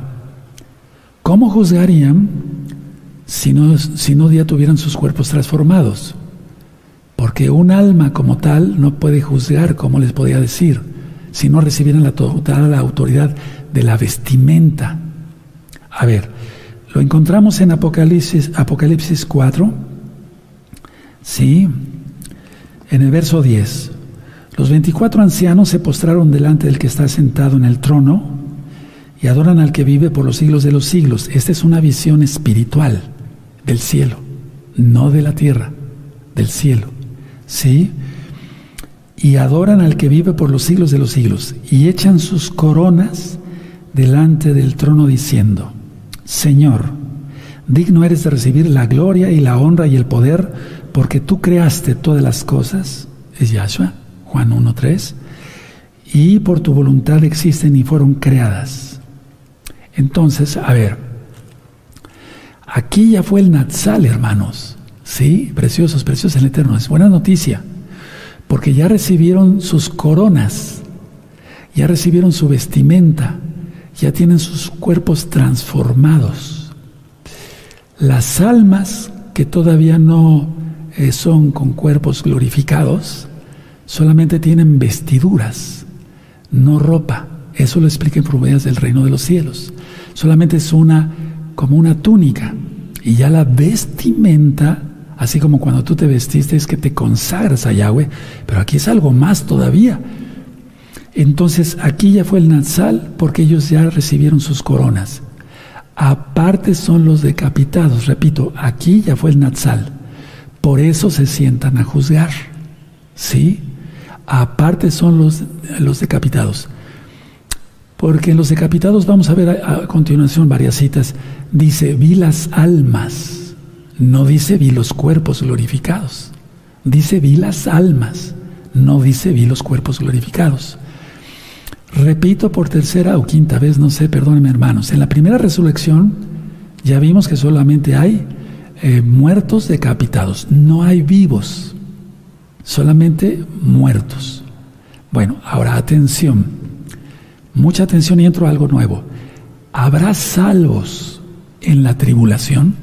¿cómo juzgarían si no, si no ya tuvieran sus cuerpos transformados? Porque un alma como tal no puede juzgar, como les podía decir, si no recibieran la total autoridad de la vestimenta. A ver, lo encontramos en Apocalipsis, Apocalipsis 4, sí, en el verso 10. Los 24 ancianos se postraron delante del que está sentado en el trono y adoran al que vive por los siglos de los siglos. Esta es una visión espiritual del cielo, no de la tierra, del cielo. ¿Sí? Y adoran al que vive por los siglos de los siglos y echan sus coronas delante del trono diciendo, Señor, digno eres de recibir la gloria y la honra y el poder, porque tú creaste todas las cosas, es Yahshua, Juan 1.3, y por tu voluntad existen y fueron creadas. Entonces, a ver, aquí ya fue el Natsal, hermanos, ¿sí? Preciosos, preciosos el Eterno, es buena noticia, porque ya recibieron sus coronas, ya recibieron su vestimenta, ya tienen sus cuerpos transformados. Las almas que todavía no eh, son con cuerpos glorificados, solamente tienen vestiduras, no ropa. Eso lo explica en profundidades del reino de los cielos. Solamente es una como una túnica. Y ya la vestimenta, así como cuando tú te vestiste, es que te consagras a Yahweh, pero aquí es algo más todavía entonces aquí ya fue el Nazal porque ellos ya recibieron sus coronas. Aparte son los decapitados, repito, aquí ya fue el Nazal. Por eso se sientan a juzgar. ¿Sí? Aparte son los, los decapitados. Porque en los decapitados vamos a ver a, a, continuación varias citas. Dice, vi las almas. No dice vi los cuerpos glorificados. Dice vi las almas. No dice vi los cuerpos glorificados. Repito por tercera o quinta vez, no sé, perdónenme hermanos, en la primera resurrección ya vimos que solamente hay eh, muertos decapitados, no hay vivos, solamente muertos. Bueno, ahora atención, mucha atención y entro a algo nuevo. ¿Habrá salvos en la tribulación?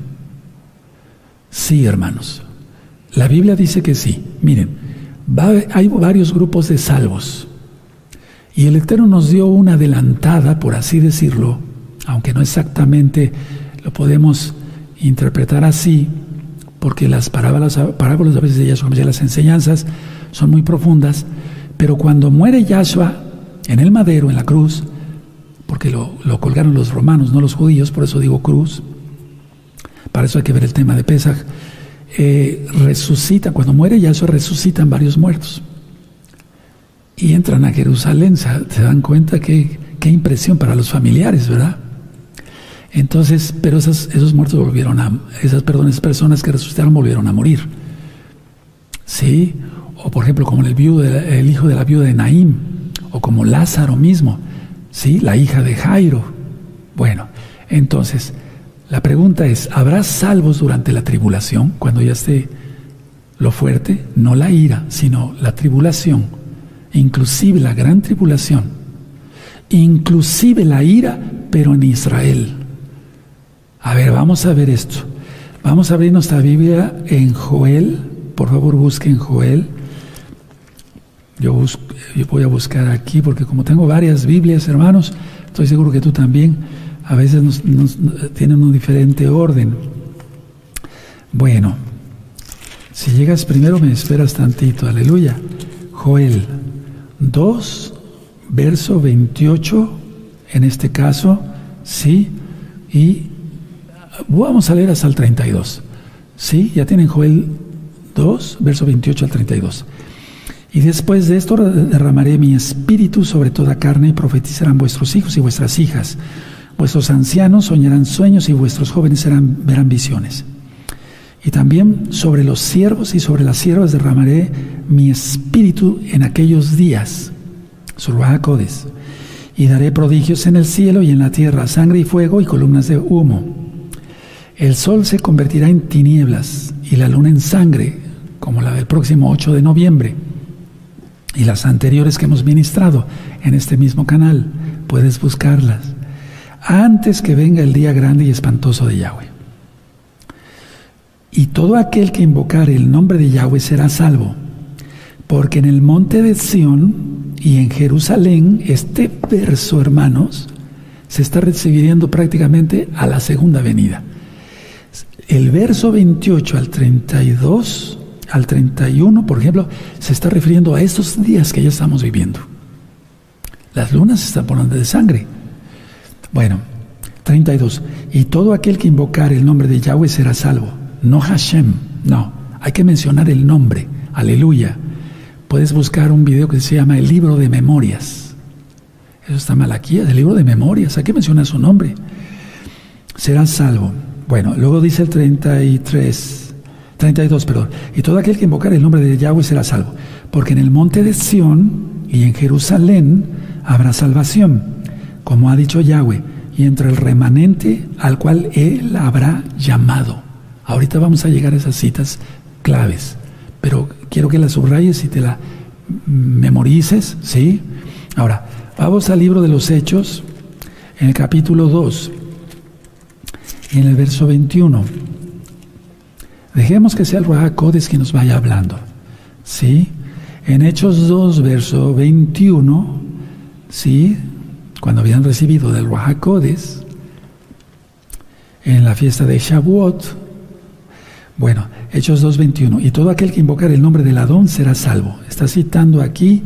Sí, hermanos. La Biblia dice que sí. Miren, hay varios grupos de salvos. Y el Eterno nos dio una adelantada, por así decirlo, aunque no exactamente lo podemos interpretar así, porque las parábolas, parábolas a veces de Yahshua, las enseñanzas son muy profundas, pero cuando muere Yahshua en el madero, en la cruz, porque lo, colgaron los romanos, no los judíos, por eso digo cruz, para eso hay que ver el tema de Pesach, eh, resucita, cuando muere Yahshua resucitan varios muertos y entran a Jerusalén, se, dan cuenta que qué impresión para los familiares, ¿verdad? Entonces, pero esos, esos muertos volvieron a, esas, perdón, esas personas que resucitaron volvieron a morir. ¿Sí? O por ejemplo, como el, viudo el hijo de la viuda de Naim, o como Lázaro mismo, ¿sí? La hija de Jairo. Bueno, entonces, la pregunta es, ¿habrá salvos durante la tribulación, cuando ya esté lo fuerte? No la ira, sino la tribulación inclusive la gran tribulación, inclusive la ira, pero en Israel. A ver, vamos a ver esto. Vamos a abrir nuestra Biblia en Joel por favor busquen Joel. Yo, voy a buscar aquí porque como tengo varias Biblias, hermanos, estoy seguro que tú también, a veces nos, tienen un diferente orden. Bueno, si llegas primero me esperas tantito, aleluya. Joel 2, verso 28, en este caso, sí, y vamos a leer hasta el 32. ¿Sí? Ya tienen Joel 2, verso 28 al 32. Y después de esto derramaré mi espíritu sobre toda carne y profetizarán vuestros hijos y vuestras hijas. Vuestros ancianos soñarán sueños y vuestros jóvenes verán visiones. Y también sobre los siervos y sobre las siervas derramaré mi espíritu en aquellos días. Surbajacodes. Y daré prodigios en el cielo y en la tierra, sangre y fuego y columnas de humo. El sol se convertirá en tinieblas y la luna en sangre, como la del próximo 8 de noviembre y las anteriores que hemos ministrado en este mismo canal. Puedes buscarlas antes que venga el día grande y espantoso de Yahweh. Y todo aquel que invocare el nombre de Yahweh será salvo, porque en el monte de Sión y en Jerusalén, este verso, hermanos, se está recibiendo prácticamente a la segunda venida. El verso 28 al 32 al 31, por ejemplo, se está refiriendo a estos días que ya estamos viviendo. Las lunas se están poniendo de sangre. Bueno, 32. Y todo aquel que invocar el nombre de Yahweh será salvo. No Hashem, no. Hay que mencionar el nombre. Aleluya. Puedes buscar un video que se llama El libro de memorias. Eso está mal aquí, el libro de memorias. Hay que mencionar su nombre. Será salvo. Bueno, luego dice el 33. 32, perdón. Y todo aquel que invocar el nombre de Yahweh será salvo, porque en el monte de Sión y en Jerusalén habrá salvación, como ha dicho Yahweh, y entre el remanente al cual él habrá llamado. Ahorita vamos a llegar a esas citas claves, pero quiero que las subrayes y te la memorices, ¿sí? Ahora, vamos al libro de los Hechos, en el capítulo 2, en el verso 21. Dejemos que sea el Ruajacodes quien nos vaya hablando. ¿Sí? En Hechos 2, verso 21, ¿sí? Cuando habían recibido del Ruajacodes, en la fiesta de Shavuot, bueno, Hechos 2, 21, y todo aquel que invocar el nombre del Adón será salvo. Está citando aquí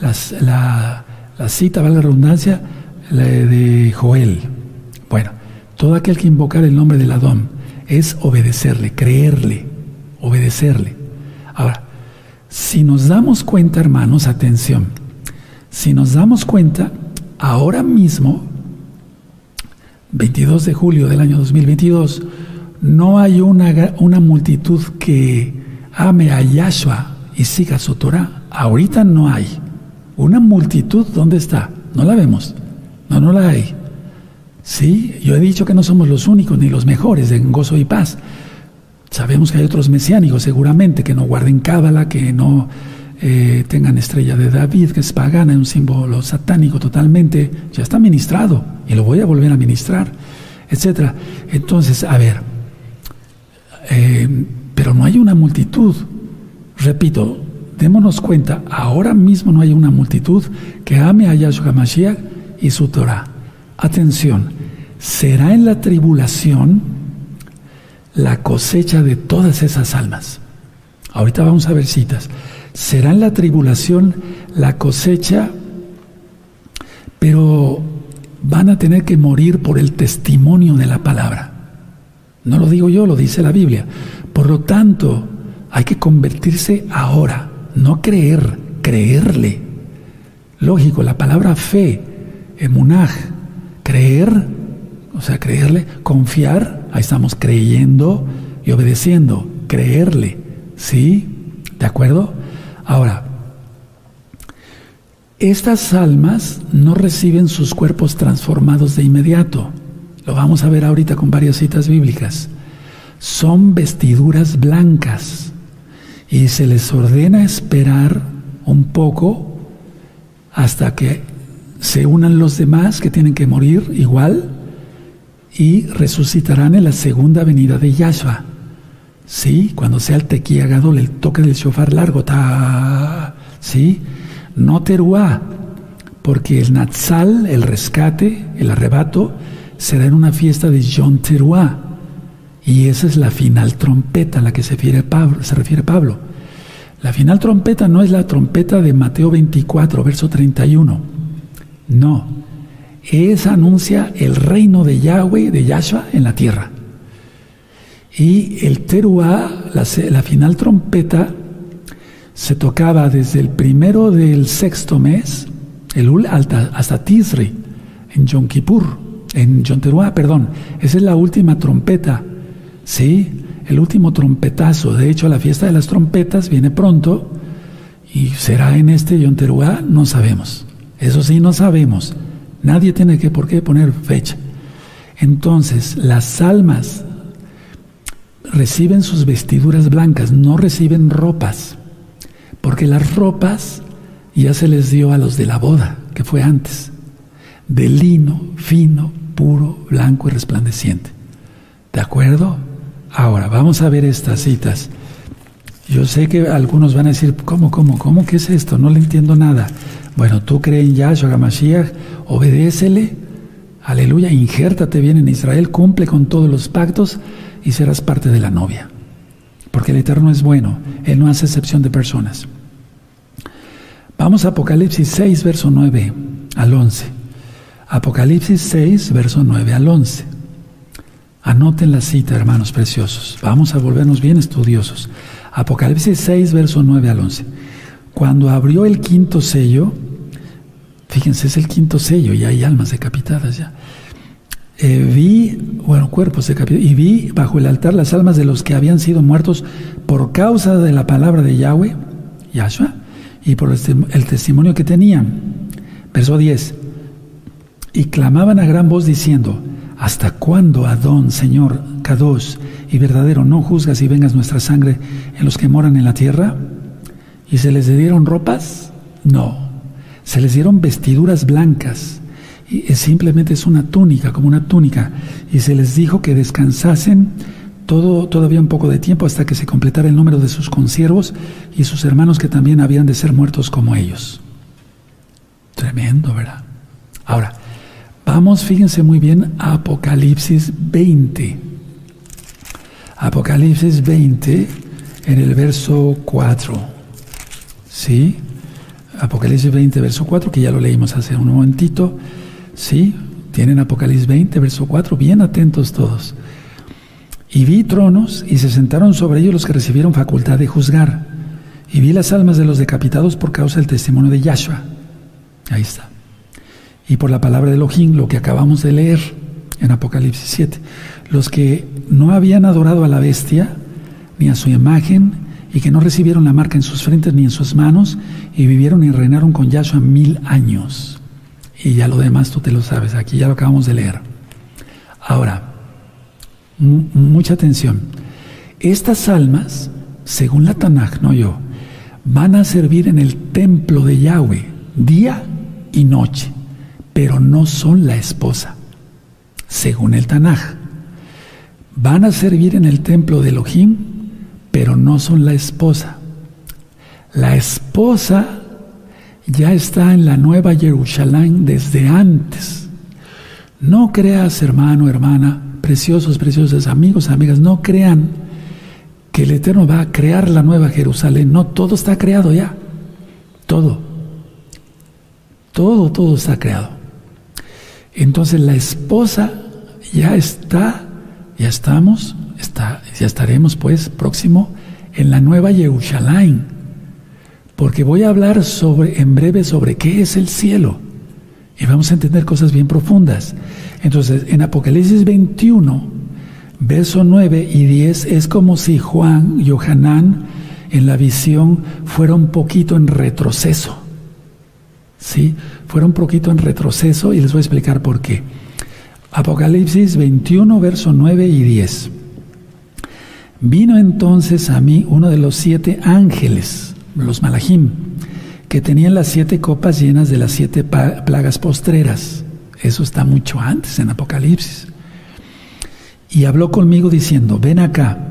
la, la cita, vale la redundancia, de Joel. Bueno, todo aquel que invocar el nombre del Adón es obedecerle, creerle, obedecerle. Ahora, si nos damos cuenta, hermanos, atención, si nos damos cuenta, ahora mismo, 22 de julio del año 2022, no hay una, una multitud que ame a Yahshua y siga su Torah. Ahorita no hay. Una multitud, ¿dónde está? No la vemos. No, no la hay. Sí, yo he dicho que no somos los únicos ni los mejores en gozo y paz. Sabemos que hay otros mesiánicos seguramente que no guarden cábala, que no eh, tengan estrella de David, que es pagana, un símbolo satánico totalmente. Ya está ministrado y lo voy a volver a ministrar, etcétera. Entonces, a ver, eh, pero no hay una multitud. Repito, démonos cuenta, ahora mismo no hay una multitud que ame a Yahshua Mashiach y su Torah. Atención, será en la tribulación la cosecha de todas esas almas. Ahorita vamos a ver citas. Será en la tribulación la cosecha, pero van a tener que morir por el testimonio de la palabra. No lo digo yo, lo dice la Biblia. Por lo tanto, hay que convertirse ahora, no creer, creerle. Lógico, la palabra fe, emunaj, creer o sea, creerle, confiar, ahí estamos creyendo y obedeciendo, creerle, ¿sí? ¿De acuerdo? Ahora, estas almas no reciben sus cuerpos transformados de inmediato. Lo vamos a ver ahorita con varias citas bíblicas. Son vestiduras blancas y se les ordena esperar un poco hasta que se unan los demás que tienen que morir igual y resucitarán en la segunda venida de Yahshua. ¿sí? Cuando sea el tequía gadol, el toque del shofar largo, ta, ¿sí? No teruá, porque el natsal, el rescate, el arrebato, será en una fiesta de John Teruá. Y esa es la final trompeta a la que se refiere, Pablo. La final trompeta no es la trompeta de Mateo 24, verso 31. No. Esa anuncia el reino de Yahweh, de Yahshua, en la tierra. Y el teruá, la, final trompeta, se tocaba desde el primero del sexto mes, el hasta, hasta Tisri, en Yom Kippur, en Yom Teruá, perdón. Esa es la última trompeta, ¿sí? El último trompetazo. De hecho, la fiesta de las trompetas viene pronto y será en este Yom Teruá, no sabemos. Eso sí, no sabemos. Nadie tiene que por qué poner fecha. Entonces, las almas reciben sus vestiduras blancas, no reciben ropas, porque las ropas ya se les dio a los de la boda, que fue antes, de lino fino, puro, blanco y resplandeciente. ¿De acuerdo? Ahora, vamos a ver estas citas. Yo sé que algunos van a decir, ¿cómo, cómo, cómo? ¿Qué es esto? No le entiendo nada. Bueno, tú crees en Yahshua Mashiach, obedécele, aleluya, injértate bien en Israel, cumple con todos los pactos y serás parte de la novia. Porque el Eterno es bueno, Él no hace excepción de personas. Vamos a Apocalipsis 6, verso 9 al 11. Apocalipsis 6, verso 9 al 11. Anoten la cita, hermanos preciosos. Vamos a volvernos bien estudiosos. Apocalipsis 6, verso 9 al 11. Cuando abrió el quinto sello, fíjense, es el quinto sello y hay almas decapitadas ya. Eh, vi, bueno, cuerpos decapitados, y vi bajo el altar las almas de los que habían sido muertos por causa de la palabra de Yahweh, Yahshua, y por el testimonio que tenían. Verso 10. Y clamaban a gran voz diciendo, ¿Hasta cuándo, Adón, Señor, Kadosh y verdadero, no juzgas y vengas nuestra sangre en los que moran en la tierra? ¿Y se les dieron ropas? No. Se les dieron vestiduras blancas y simplemente es una túnica, como una túnica, y se les dijo que descansasen todo, todavía un poco de tiempo hasta que se completara el número de sus consiervos y sus hermanos que también habían de ser muertos como ellos. Tremendo, ¿verdad? Ahora, vamos, fíjense muy bien, a Apocalipsis 20. Apocalipsis 20, en el verso 4. ¿Sí? Apocalipsis 20, verso 4, que ya lo leímos hace un momentito. ¿Sí? Tienen Apocalipsis 20, verso 4, bien atentos todos. Y vi tronos y se sentaron sobre ellos los que recibieron facultad de juzgar. Y vi las almas de los decapitados por causa del testimonio de Yahshua. Ahí está. Y por la palabra de Elohim, lo que acabamos de leer en Apocalipsis 7. Los que no habían adorado a la bestia, ni a su imagen, y que no recibieron la marca en sus frentes ni en sus manos, y vivieron y reinaron con Yahshua mil años. Y ya lo demás tú te lo sabes, aquí ya lo acabamos de leer. Ahora, mucha atención. Estas almas, según la Tanaj, no yo, van a servir en el templo de Yahweh día y noche, pero no son la esposa, según el Tanaj. Van a servir en el templo de Elohim, pero no son la esposa. La esposa ya está en la nueva Jerusalén desde antes. No creas, hermano, hermana, preciosos, preciosos amigos, amigas, no crean que el Eterno va a crear la nueva Jerusalén. No, todo está creado ya. Todo. Todo, todo está creado. Entonces la esposa ya está, ya estamos, está, ya estaremos pues próximo en la nueva Jerusalén porque voy a hablar sobre, en breve sobre qué es el cielo y vamos a entender cosas bien profundas. Entonces, en Apocalipsis 21, verso 9 y 10, es como si Juan y Johanán en la visión fuera un poquito en retroceso. ¿Sí? Fuera un poquito en retroceso y les voy a explicar por qué. Apocalipsis 21, verso 9 y 10. Vino entonces a mí uno de los siete ángeles los malajim, que tenían las siete copas llenas de las siete plagas postreras. Eso está mucho antes en Apocalipsis. Y habló conmigo diciendo, ven acá,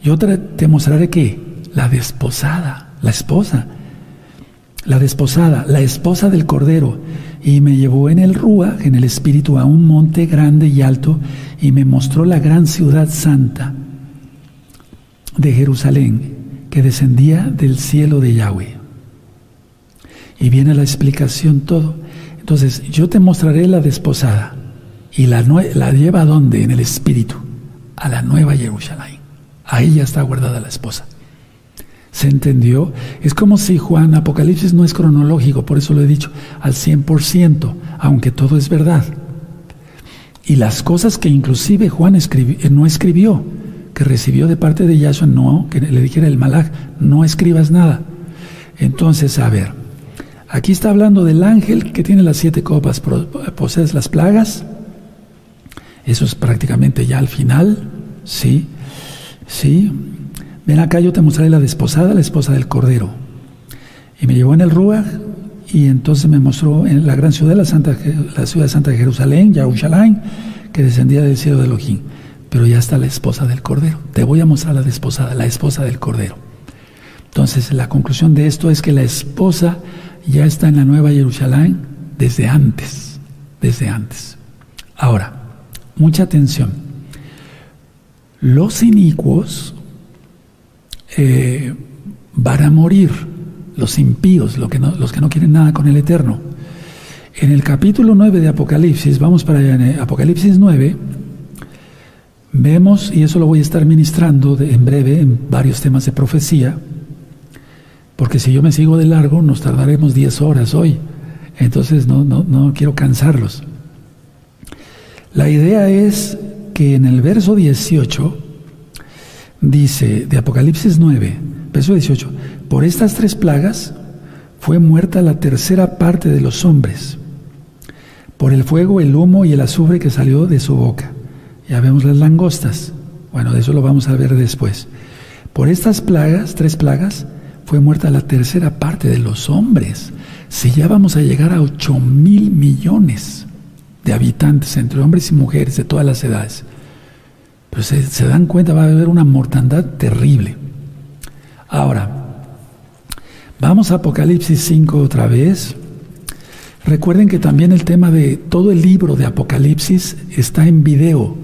Yo te, mostraré que la desposada, la esposa, la desposada, la esposa del Cordero, y me llevó en el Rúa, en el Espíritu, a un monte grande y alto, y me mostró la gran ciudad santa de Jerusalén, que descendía del cielo de Yahweh. Y viene la explicación todo. Entonces, yo te mostraré la desposada. ¿Y la, la lleva a dónde? En el Espíritu, a la nueva Jerusalén. Ahí ya está guardada la esposa. ¿Se entendió? Es como si Juan, Apocalipsis no es cronológico, por eso lo he dicho, al 100%, aunque todo es verdad. Y las cosas que inclusive Juan eh, no escribió, que recibió de parte de Yahshua, no, que le dijera el malach, no escribas nada. Entonces, a ver, aquí está hablando del ángel que tiene las siete copas, posees las plagas, eso es prácticamente ya al final, ¿sí? Sí. Ven acá, yo te mostraré la desposada, la esposa del Cordero. Y me llevó en el Ruach, y entonces me mostró en la gran ciudad, la, Santa, la ciudad santa de Jerusalén, Yahushalayim, que descendía del cielo de Elohim. Pero ya está la esposa del Cordero. Te voy a mostrar la desposada, la esposa del Cordero. Entonces, la conclusión de esto es que la esposa ya está en la nueva Jerusalén desde antes, desde antes. Ahora, mucha atención. Los inicuos eh, van a morir, los impíos, los que, no, quieren nada con el Eterno. En el capítulo 9 de Apocalipsis, vamos para allá, en Apocalipsis 9, vemos, y eso lo voy a estar ministrando en breve en varios temas de profecía, porque si yo me sigo de largo, nos tardaremos 10 horas hoy. Entonces no, no, no quiero cansarlos. La idea es que en el verso 18 dice de Apocalipsis 9, verso 18, por estas tres plagas fue muerta la tercera parte de los hombres, por el fuego, el humo y el azufre que salió de su boca. Ya vemos las langostas. Bueno, de eso lo vamos a ver después. Por estas plagas, tres plagas, fue muerta la tercera parte de los hombres. Si ya vamos a llegar a 8 mil millones de habitantes, entre hombres y mujeres de todas las edades. Pues se, dan cuenta, va a haber una mortandad terrible. Ahora, vamos a Apocalipsis 5 otra vez. Recuerden que también el tema de todo el libro de Apocalipsis está en video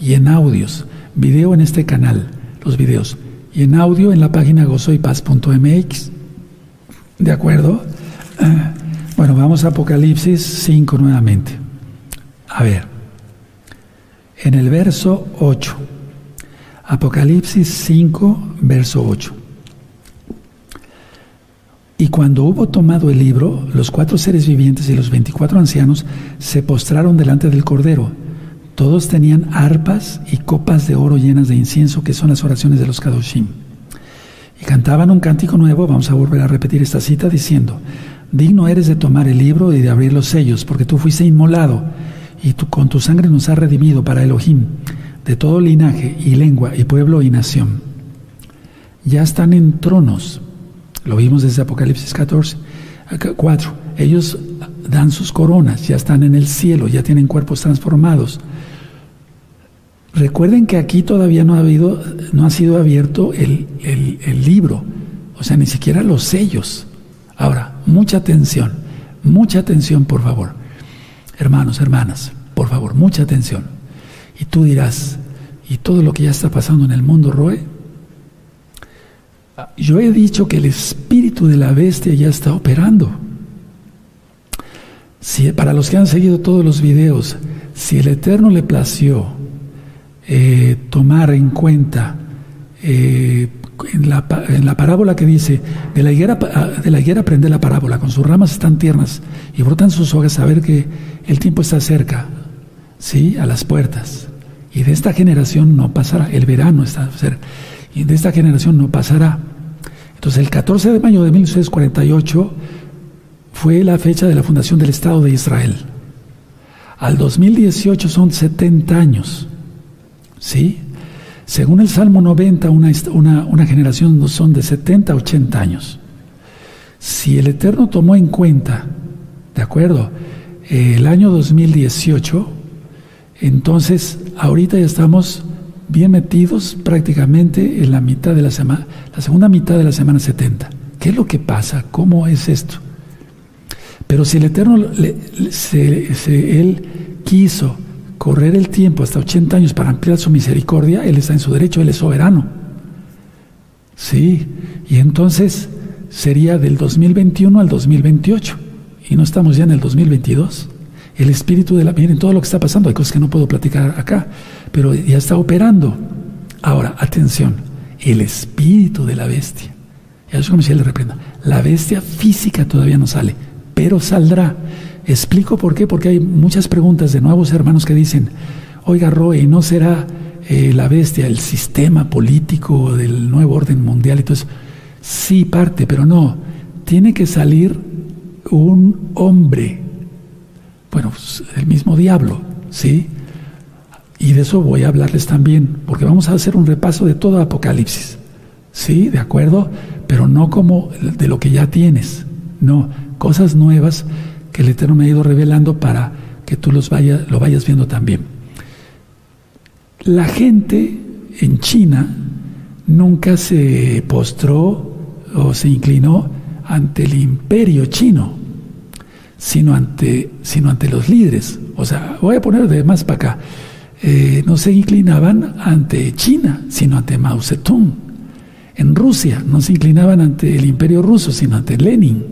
y en audios. Video en este canal, los videos. Y en audio en la página gozoypaz.mx. ¿De acuerdo? Bueno, vamos a Apocalipsis 5 nuevamente. A ver, en el verso 8, Apocalipsis 5, verso 8. Y cuando hubo tomado el libro, los cuatro seres vivientes y los veinticuatro ancianos se postraron delante del Cordero. Todos tenían arpas y copas de oro llenas de incienso, que son las oraciones de los Kadoshim. Y cantaban un cántico nuevo, vamos a volver a repetir esta cita, diciendo, Digno eres de tomar el libro y de abrir los sellos, porque tú fuiste inmolado y tú, con tu sangre nos has redimido para Elohim de todo linaje y lengua y pueblo y nación. Ya están en tronos, lo vimos desde Apocalipsis 14, 4. Ellos dan sus coronas, ya están en el cielo, ya tienen cuerpos transformados. Recuerden que aquí todavía no ha, habido, no ha sido abierto el, el libro, o sea, ni siquiera los sellos. Ahora, mucha atención, mucha atención, por favor. Hermanos, hermanas, por favor, mucha atención. Y tú dirás, ¿y todo lo que ya está pasando en el mundo, Roe? Yo he dicho que el espíritu de la bestia ya está operando. Si, para los que han seguido todos los videos, si el Eterno le plació eh, tomar en cuenta eh, en la, en la, parábola que dice, de la, higuera, de la higuera prende la parábola, con sus ramas están tiernas y brotan sus hojas a ver que el tiempo está cerca, ¿sí? A las puertas. Y de esta generación no pasará, el verano está cerca, y de esta generación no pasará. Entonces el 14 de mayo de 1948 fue la fecha de la fundación del Estado de Israel. Al 2018 son 70 años, ¿sí? Según el Salmo 90, una, una, generación son de 70 a 80 años. Si el Eterno tomó en cuenta, ¿de acuerdo? El año 2018, entonces ahorita ya estamos bien metidos prácticamente en la mitad de la semana, la segunda mitad de la semana 70. ¿Qué es lo que pasa? ¿Cómo es esto? Pero si el Eterno, Él quiso correr el tiempo hasta 80 años para ampliar su misericordia, Él está en su derecho, Él es soberano. Sí, y entonces sería del 2021 al 2028, y no estamos ya en el 2022. El espíritu de la... Miren todo lo que está pasando, hay cosas que no puedo platicar acá, pero ya está operando. Ahora, atención, el espíritu de la bestia. Ya es como si le reprenda. La bestia física todavía no sale, pero saldrá. Explico por qué, porque hay muchas preguntas de nuevos hermanos que dicen, oiga Roy, ¿no será eh, la bestia el sistema político del nuevo orden mundial eso? Sí, parte, pero no. Tiene que salir un hombre, bueno, pues, el mismo diablo, ¿sí? Y de eso voy a hablarles también, porque vamos a hacer un repaso de todo Apocalipsis, ¿sí? ¿De acuerdo? Pero no como de lo que ya tienes, no, cosas nuevas que el Eterno me ha ido revelando para que tú los vaya, lo vayas viendo también. La gente en China nunca se postró o se inclinó ante el imperio chino, sino ante, sino ante los líderes. O sea, voy a poner de más para acá. Eh, no se inclinaban ante China, sino ante Mao Zedong. En Rusia no se inclinaban ante el imperio ruso, sino ante Lenin.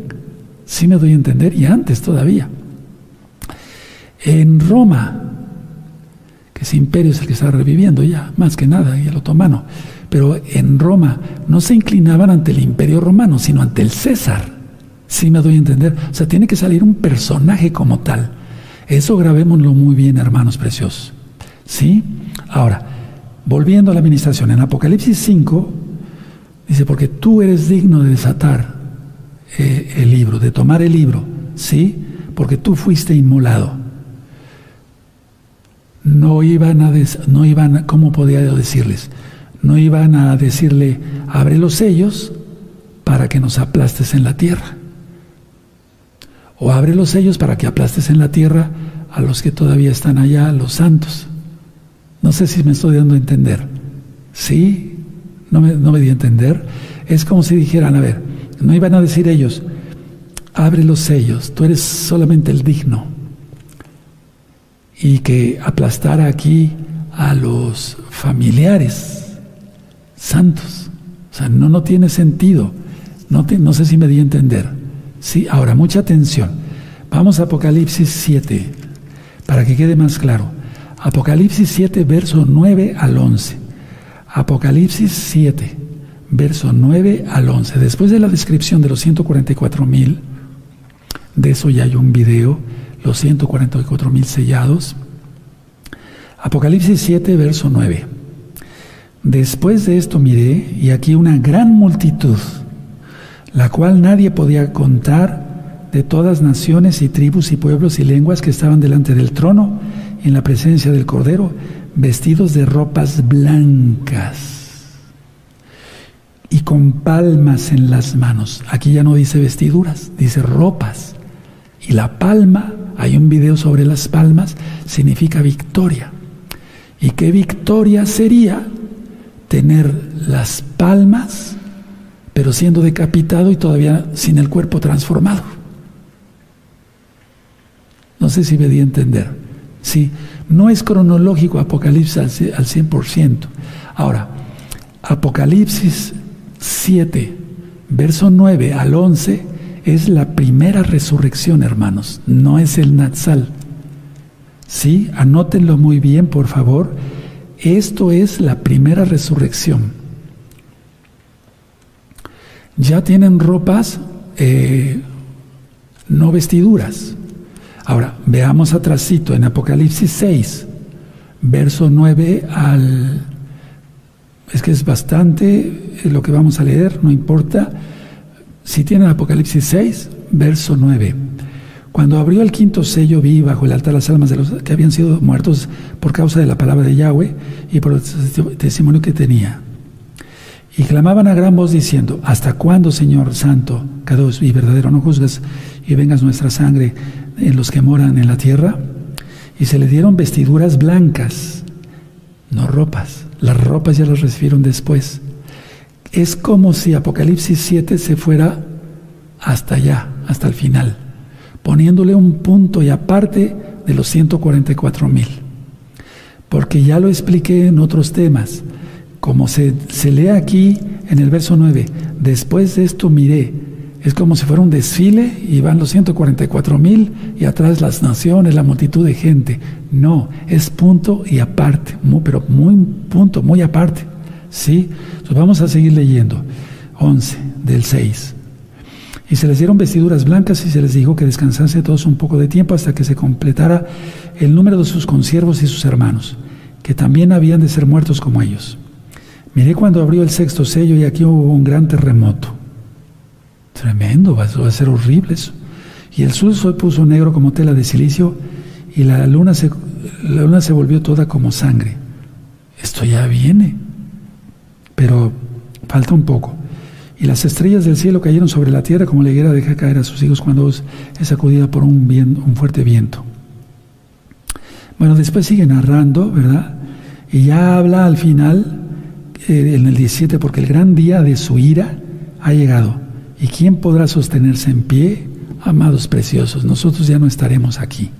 Sí me doy a entender, y antes todavía. En Roma, que ese imperio es el que está reviviendo ya, más que nada, y el otomano, pero en Roma no se inclinaban ante el imperio romano, sino ante el César. Sí me doy a entender. O sea, tiene que salir un personaje como tal. Eso grabémoslo muy bien, hermanos preciosos. ¿Sí? Ahora, volviendo a la administración, en Apocalipsis 5, dice, porque tú eres digno de desatar eh, el libro, de tomar el libro, ¿sí? Porque tú fuiste inmolado. No iban a, no iban, ¿cómo podía decirles? No iban a decirle, abre los sellos para que nos aplastes en la tierra. O abre los sellos para que aplastes en la tierra a los que todavía están allá, los santos. No sé si me estoy dando a entender. ¿Sí? ¿No me, no me di a entender? Es como si dijeran, a ver, no iban a decir ellos, abre los sellos, tú eres solamente el digno. Y que aplastara aquí a los familiares santos. O sea, no, no tiene sentido. No, no sé si me di a entender. Sí, ahora, mucha atención. Vamos a Apocalipsis 7, para que quede más claro. Apocalipsis 7, verso 9 al 11. Apocalipsis 7 verso 9 al 11. Después de la descripción de los 144 mil, de eso ya hay un video, los 144 mil sellados. Apocalipsis 7, verso 9. Después de esto miré, y aquí una gran multitud, la cual nadie podía contar, de todas naciones y tribus y pueblos y lenguas que estaban delante del trono, en la presencia del Cordero, vestidos de ropas blancas y con palmas en las manos. Aquí ya no dice vestiduras, dice ropas. Y la palma, hay un video sobre las palmas, significa victoria. ¿Y qué victoria sería tener las palmas, pero siendo decapitado y todavía sin el cuerpo transformado? No sé si me di a entender. Sí, no es cronológico Apocalipsis al 100%. Ahora, Apocalipsis 7, verso 9 al 11, es la primera resurrección, hermanos, no es el Natsal. Sí, anótenlo muy bien, por favor. Esto es la primera resurrección. Ya tienen ropas, eh, no vestiduras. Ahora, veamos atrásito en Apocalipsis 6, verso 9 al es que es bastante lo que vamos a leer, no importa. Si tienen Apocalipsis 6, verso 9. Cuando abrió el quinto sello vi bajo el altar las almas de los que habían sido muertos por causa de la palabra de Yahweh y por el testimonio que tenía. Y clamaban a gran voz diciendo, ¿hasta cuándo, Señor Santo, Kadosh y verdadero, no juzgas y vengas nuestra sangre en los que moran en la tierra? Y se le dieron vestiduras blancas no ropas. Las ropas ya las recibieron después. Es como si Apocalipsis 7 se fuera hasta allá, hasta el final, poniéndole un punto y aparte de los 144 mil. Porque ya lo expliqué en otros temas. Como se, se lee aquí en el verso 9, después de esto miré, es como si fuera un desfile y van los 144 mil y atrás las naciones, la multitud de gente. No, es punto y aparte, pero muy punto, muy aparte. ¿Sí? Entonces vamos a seguir leyendo. 11 del 6. Y se les dieron vestiduras blancas y se les dijo que descansase todos un poco de tiempo hasta que se completara el número de sus consiervos y sus hermanos, que también habían de ser muertos como ellos. Miré cuando abrió el sexto sello y aquí hubo un gran terremoto. Tremendo, va a ser horrible. Y el sol se puso negro como tela de silicio y la luna se, la luna se volvió toda como sangre. Esto ya viene, pero falta un poco. Y las estrellas del cielo cayeron sobre la tierra como la higuera deja caer a sus hijos cuando es sacudida por un, un fuerte viento. Bueno, después sigue narrando, ¿verdad? Y ya habla al final, eh, en el 17, porque el gran día de su ira ha llegado. ¿Y quién podrá sostenerse en pie? Amados preciosos, nosotros ya no estaremos aquí.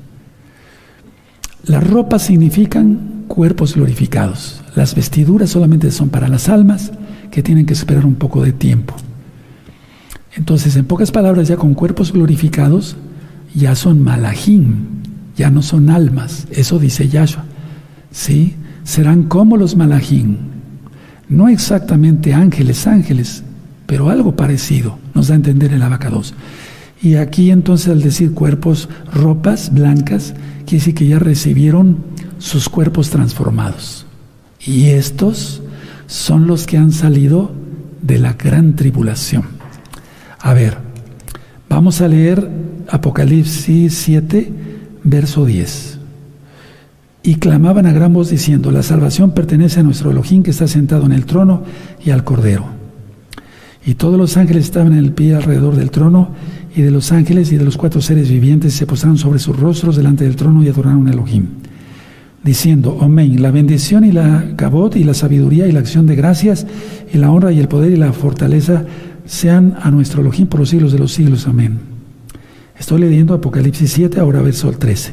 Las ropas significan cuerpos glorificados. Las vestiduras solamente son para las almas que tienen que esperar un poco de tiempo. Entonces, en pocas palabras, ya con cuerpos glorificados, ya son malajim, ya no son almas. Eso dice Yahshua. ¿Sí? Serán como los malajim. No exactamente ángeles, ángeles, pero algo parecido, nos da a entender el abacados. Y aquí entonces al decir cuerpos, ropas blancas, quiere decir que ya recibieron sus cuerpos transformados. Y estos son los que han salido de la gran tribulación. A ver, vamos a leer Apocalipsis 7, verso 10. Y clamaban a gran voz diciendo, la salvación pertenece a nuestro Elohim que está sentado en el trono y al Cordero. Y todos los ángeles estaban en el pie alrededor del trono, y de los ángeles y de los cuatro seres vivientes se postraron sobre sus rostros delante del trono y adoraron a Elohim, diciendo, Amén, la bendición y la cabot y la sabiduría y la acción de gracias y la honra y el poder y la fortaleza sean a nuestro Elohim por los siglos de los siglos. Amén. Estoy leyendo Apocalipsis 7, ahora verso 13.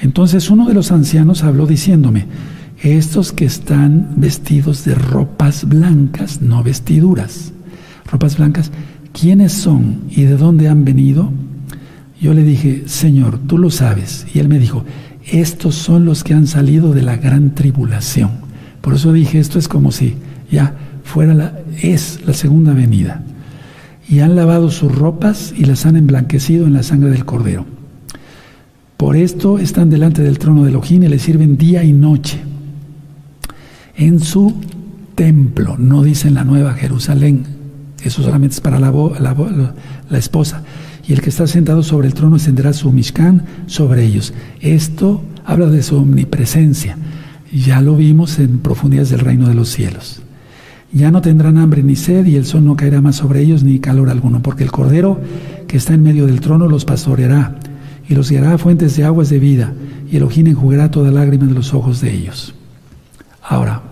Entonces uno de los ancianos habló diciéndome, estos que están vestidos de ropas blancas, no vestiduras, ropas blancas, ¿quiénes son y de dónde han venido? Yo le dije, Señor, tú lo sabes. Y él me dijo, estos son los que han salido de la gran tribulación. Por eso dije, esto es como si ya fuera la, es la segunda venida. Y han lavado sus ropas y las han emblanquecido en la sangre del cordero. Por esto están delante del trono de Elohim y le sirven día y noche. En su templo, no dice en la nueva Jerusalén, eso solamente es para la, la, esposa. Y el que está sentado sobre el trono extenderá su Mishkan sobre ellos. Esto habla de su omnipresencia. Ya lo vimos en profundidades del reino de los cielos. Ya no tendrán hambre ni sed y el sol no caerá más sobre ellos ni calor alguno, porque el Cordero que está en medio del trono los pastoreará y los guiará a fuentes de aguas de vida y el ojín enjugará toda lágrima de los ojos de ellos. Ahora,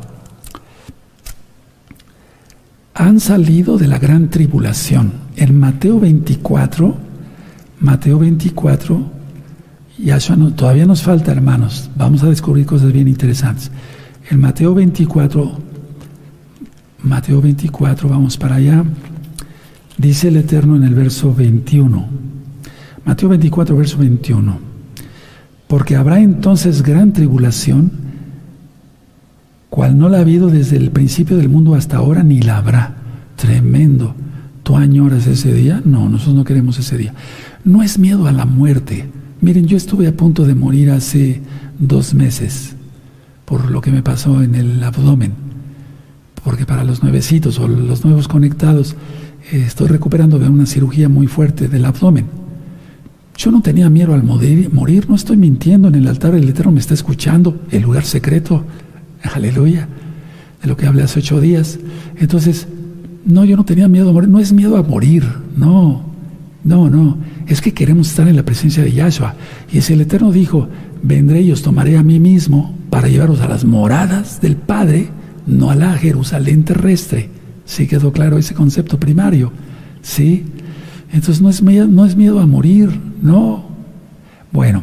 han salido de la gran tribulación. En Mateo 24, Mateo 24, ya todavía nos falta, hermanos, vamos a descubrir cosas bien interesantes. En Mateo 24, Mateo 24, vamos para allá, dice el Eterno en el verso 21. Mateo 24, verso 21. Porque habrá entonces gran tribulación cual no la ha habido desde el principio del mundo hasta ahora, ni la habrá. Tremendo. ¿Tú añoras ese día? No, nosotros no queremos ese día. No es miedo a la muerte. Miren, yo estuve a punto de morir hace dos meses por lo que me pasó en el abdomen. Porque para los nuevecitos o los nuevos conectados, eh, estoy recuperando de una cirugía muy fuerte del abdomen. Yo no tenía miedo al morir, no estoy mintiendo, en el altar el Eterno me está escuchando, el lugar secreto aleluya, de lo que hablé hace ocho días. Entonces, no, yo no tenía miedo a morir, no es miedo a morir, no, no, no, es que queremos estar en la presencia de Yahshua. Y si el Eterno dijo, vendré y os tomaré a mí mismo, para llevaros a las moradas del Padre, no a la Jerusalén terrestre. ¿Sí quedó claro ese concepto primario? ¿Sí? Entonces no es miedo, no es miedo a morir, no. Bueno,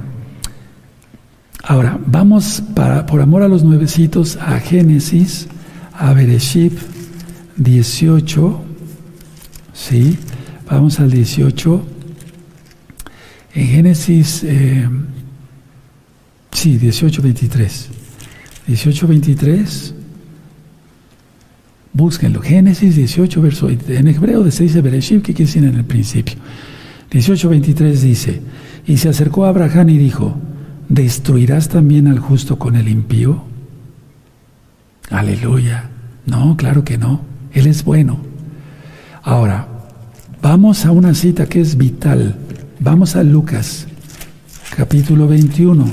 ahora vamos para, por amor a los nuevecitos a Génesis, a Bereshit 18, ¿sí? Vamos al 18. En Génesis, eh, sí, 18, 23. 18, 23. Búsquenlo. Génesis 18, verso 20. En hebreo se dice Bereshit, que quiere decir en el principio. 18, 23 dice, y se acercó a Abraham y dijo, ¿destruirás también al justo con el impío? Aleluya. No, claro que no. Él es bueno. Ahora, vamos a una cita que es vital. Vamos a Lucas, capítulo 21.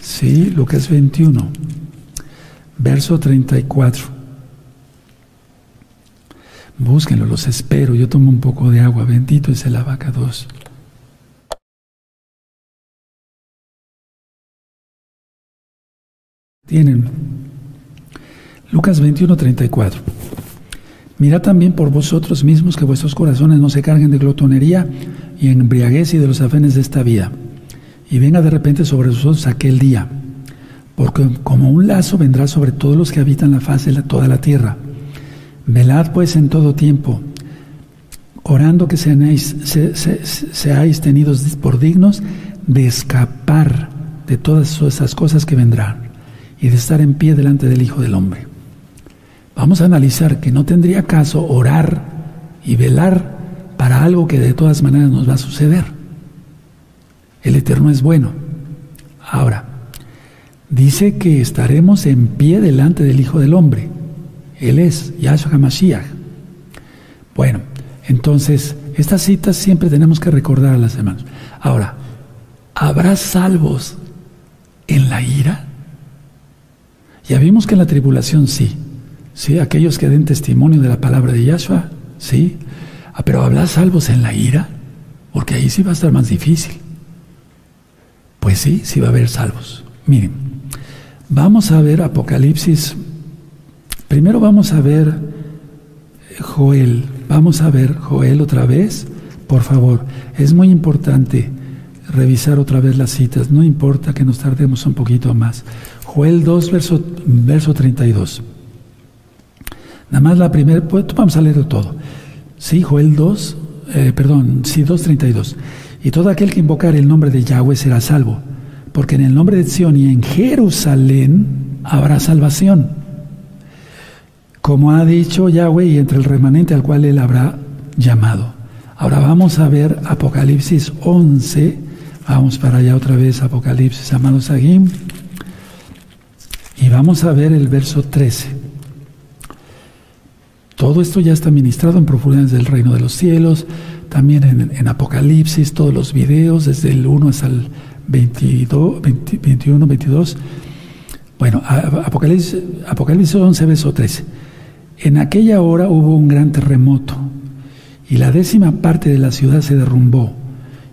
Sí, Lucas 21, verso 34. Búsquenlo, los espero. Yo tomo un poco de agua. Bendito es el abacados. Tienen Lucas 21, 34. Mirad también por vosotros mismos que vuestros corazones no se carguen de glotonería y embriaguez y de los afenes de esta vida, y venga de repente sobre vosotros aquel día, porque como un lazo vendrá sobre todos los que habitan la faz de toda la tierra. Velad pues en todo tiempo, orando que seáis, seáis tenidos por dignos de escapar de todas esas cosas que vendrán y de estar en pie delante del Hijo del Hombre. Vamos a analizar que no tendría caso orar y velar para algo que de todas maneras nos va a suceder. El Eterno es bueno. Ahora, dice que estaremos en pie delante del Hijo del Hombre. Él es Yahshua HaMashiach. Bueno, entonces, estas citas siempre tenemos que recordar a las hermanos. Ahora, ¿habrá salvos en la ira? Ya vimos que en la tribulación sí. Sí, aquellos que den testimonio de la palabra de Yahshua, sí. Ah, pero ¿habrá salvos en la ira? Porque ahí sí va a estar más difícil. Pues sí, sí va a haber salvos. Miren, vamos a ver Apocalipsis Primero vamos a ver Joel, vamos a ver Joel otra vez, por favor. Es muy importante revisar otra vez las citas, no importa que nos tardemos un poquito más. Joel 2, verso, verso 32. Nada más la primera, pues vamos a leer todo. Sí, Joel 2, eh, perdón, sí, 2.32. Y todo aquel que invocar el nombre de Yahweh será salvo, porque en el nombre de Sion y en Jerusalén habrá salvación como ha dicho Yahweh y entre el remanente al cual él habrá llamado. Ahora vamos a ver Apocalipsis 11, vamos para allá otra vez, Apocalipsis, amados Agim, y vamos a ver el verso 13. Todo esto ya está ministrado en profundidades del reino de los cielos, también en, Apocalipsis, todos los videos, desde el 1 hasta el 22, 21, 22. Bueno, Apocalipsis, Apocalipsis 11, verso 13. En aquella hora hubo un gran terremoto y la décima parte de la ciudad se derrumbó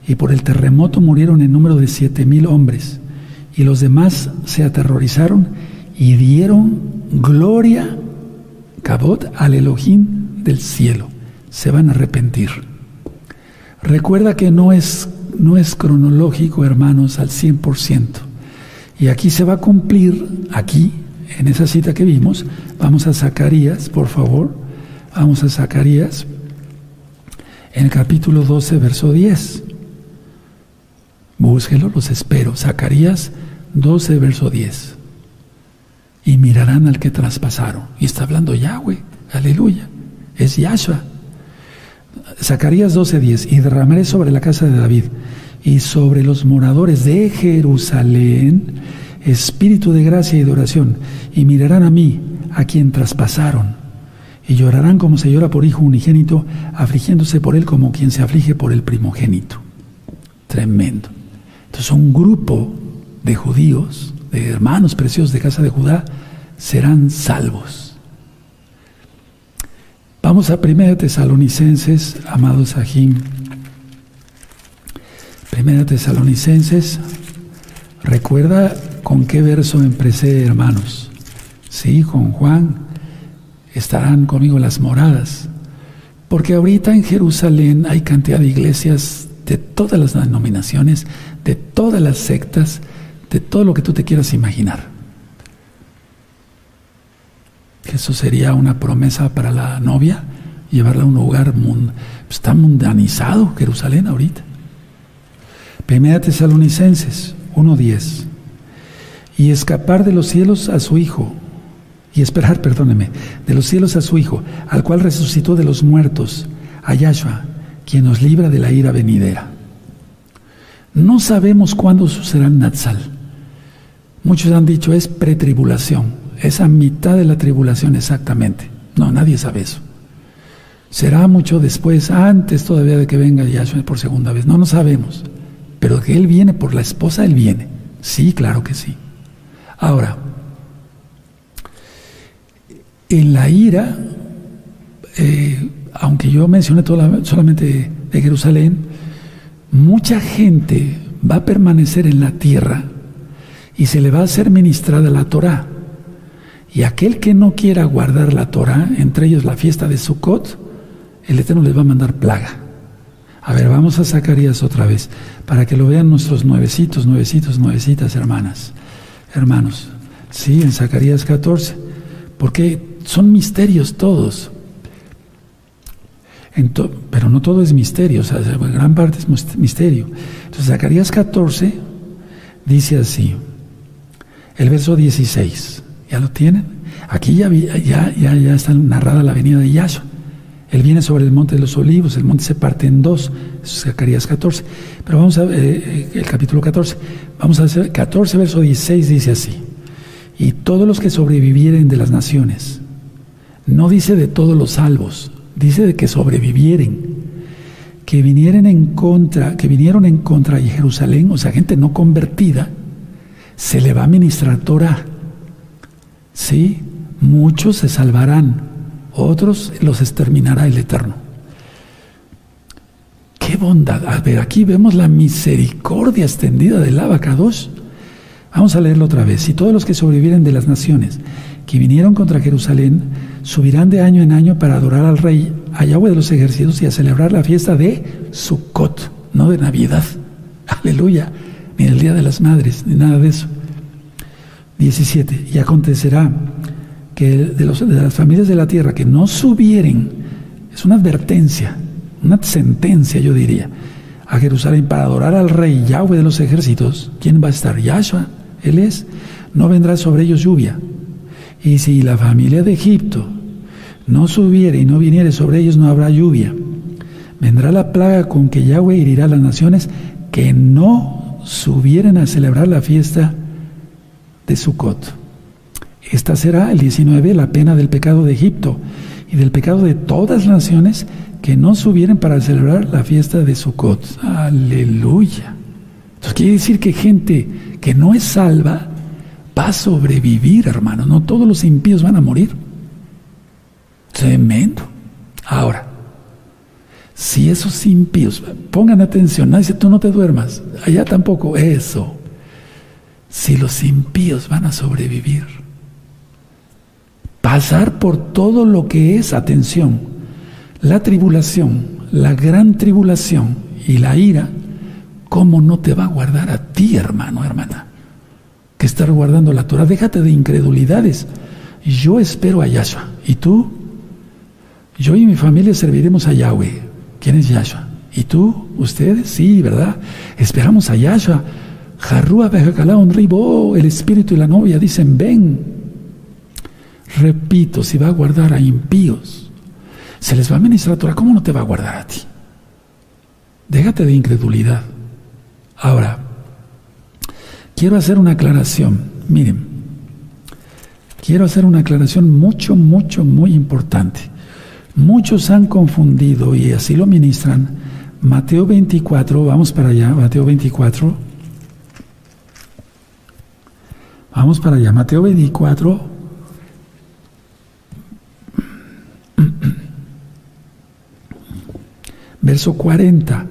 y por el terremoto murieron en número de siete mil hombres y los demás se aterrorizaron y dieron gloria, cabot, al Elohim del cielo. Se van a arrepentir. Recuerda que no es, no es cronológico, hermanos, al 100%. Y aquí se va a cumplir, aquí, en esa cita que vimos, vamos a Zacarías, por favor, vamos a Zacarías, en el capítulo 12, verso 10. Búsquelo, los espero. Zacarías 12, verso 10. Y mirarán al que traspasaron. Y está hablando Yahweh, aleluya. Es Yahshua. Zacarías 12, 10. Y derramaré sobre la casa de David y sobre los moradores de Jerusalén espíritu de gracia y de oración, y mirarán a mí, a quien traspasaron, y llorarán como se llora por hijo unigénito, afligiéndose por él como quien se aflige por el primogénito. Tremendo. Entonces un grupo de judíos, de hermanos preciosos de casa de Judá, serán salvos. Vamos a Primera Tesalonicenses, amados Ajim. Primera Tesalonicenses, recuerda con qué verso empecé, hermanos. Sí, con Juan. Estarán conmigo las moradas. Porque ahorita en Jerusalén hay cantidad de iglesias de todas las denominaciones, de todas las sectas, de todo lo que tú te quieras imaginar. Eso sería una promesa para la novia, llevarla a un lugar está mundanizado Jerusalén ahorita. Primera Tesalonicenses 1.10. Y escapar de los cielos a su Hijo, y esperar, perdóneme, de los cielos a su Hijo, al cual resucitó de los muertos, a Yahshua, quien nos libra de la ira venidera. No sabemos cuándo sucederá el Natsal. Muchos han dicho es pretribulación, es a mitad de la tribulación exactamente. No, nadie sabe eso. Será mucho después, antes todavía de que venga Yahshua por segunda vez. No, no sabemos. Pero que Él viene por la esposa, Él viene. Sí, claro que sí. Ahora, en la ira, eh, aunque yo mencioné solamente de Jerusalén, mucha gente va a permanecer en la tierra y se le va a hacer ministrada la Torah. Y aquel que no quiera guardar la Torah, entre ellos la fiesta de Sukkot, el Eterno les va a mandar plaga. A ver, vamos a Zacarías otra vez, para que lo vean nuestros nuevecitos, nuevecitos, nuevecitas, hermanas, hermanos. Sí, en Zacarías 14, porque son misterios todos. pero no todo es misterio, o sea, gran parte es misterio. Entonces, Zacarías 14 dice así, el verso 16, ¿ya lo tienen? Aquí ya, está narrada la venida de Yahshua. Él viene sobre el monte de los olivos, el monte se parte en dos, Zacarías 14. Pero vamos a ver eh, eh, el capítulo 14. Vamos a hacer 14, verso 16, dice así. Y todos los que sobrevivieren de las naciones, no dice de todos los salvos, dice de que sobrevivieren, que vinieron en contra, que vinieron en contra de Jerusalén, o sea, gente no convertida, se le va a ministrar Torah. Sí, muchos se salvarán, otros los exterminará el Eterno. ¡Qué bondad! A ver, aquí vemos la misericordia extendida del Abacados. Vamos a leerlo otra vez. Y todos los que sobreviven de las naciones que vinieron contra Jerusalén subirán de año en año para adorar al Rey, a Yahweh de los ejércitos y a celebrar la fiesta de Sukkot, no de Navidad. Aleluya. Ni del Día de las Madres, ni nada de eso. 17. Y acontecerá que de, las familias de la tierra que no subieren, es una advertencia, una sentencia yo diría, a Jerusalén para adorar al rey Yahweh de los ejércitos, ¿quién va a estar? Yahshua, Él es, no vendrá sobre ellos lluvia. Y si la familia de Egipto no subiere y no viniere sobre ellos, no habrá lluvia. Vendrá la plaga con que Yahweh herirá a las naciones que no subieren a celebrar la fiesta de Sukkot. Esta será, el 19, la pena del pecado de Egipto y del pecado de todas las naciones que no subieran para celebrar la fiesta de Sukkot. Aleluya. Entonces quiere decir que gente que no es salva va a sobrevivir, hermano. No todos los impíos van a morir. Tremendo. Ahora, si esos impíos, pongan atención, nadie dice tú no te duermas, allá tampoco, eso. Si los impíos van a sobrevivir, pasar por todo lo que es, atención, la tribulación, la gran tribulación y la ira, ¿cómo no te va a guardar a ti, hermano, hermana? Que estar guardando la Torah, déjate de incredulidades. Yo espero a Yahshua. ¿Y tú? Yo y mi familia serviremos a Yahweh. ¿Quién es Yahshua? ¿Y tú? ¿Ustedes? Sí, ¿verdad? Esperamos a Yahshua. Jarrúa un ribo, el espíritu y la novia dicen, ven. Repito, si va a guardar a impíos, se les va a ministrar Torah, ¿cómo no te va a guardar a ti? Déjate de incredulidad. Ahora, quiero hacer una aclaración. Miren, quiero hacer una aclaración mucho, mucho, muy importante. Muchos han confundido y así lo ministran. Mateo 24, vamos para allá, Mateo 24. Vamos para allá, Mateo 24, Verso 40.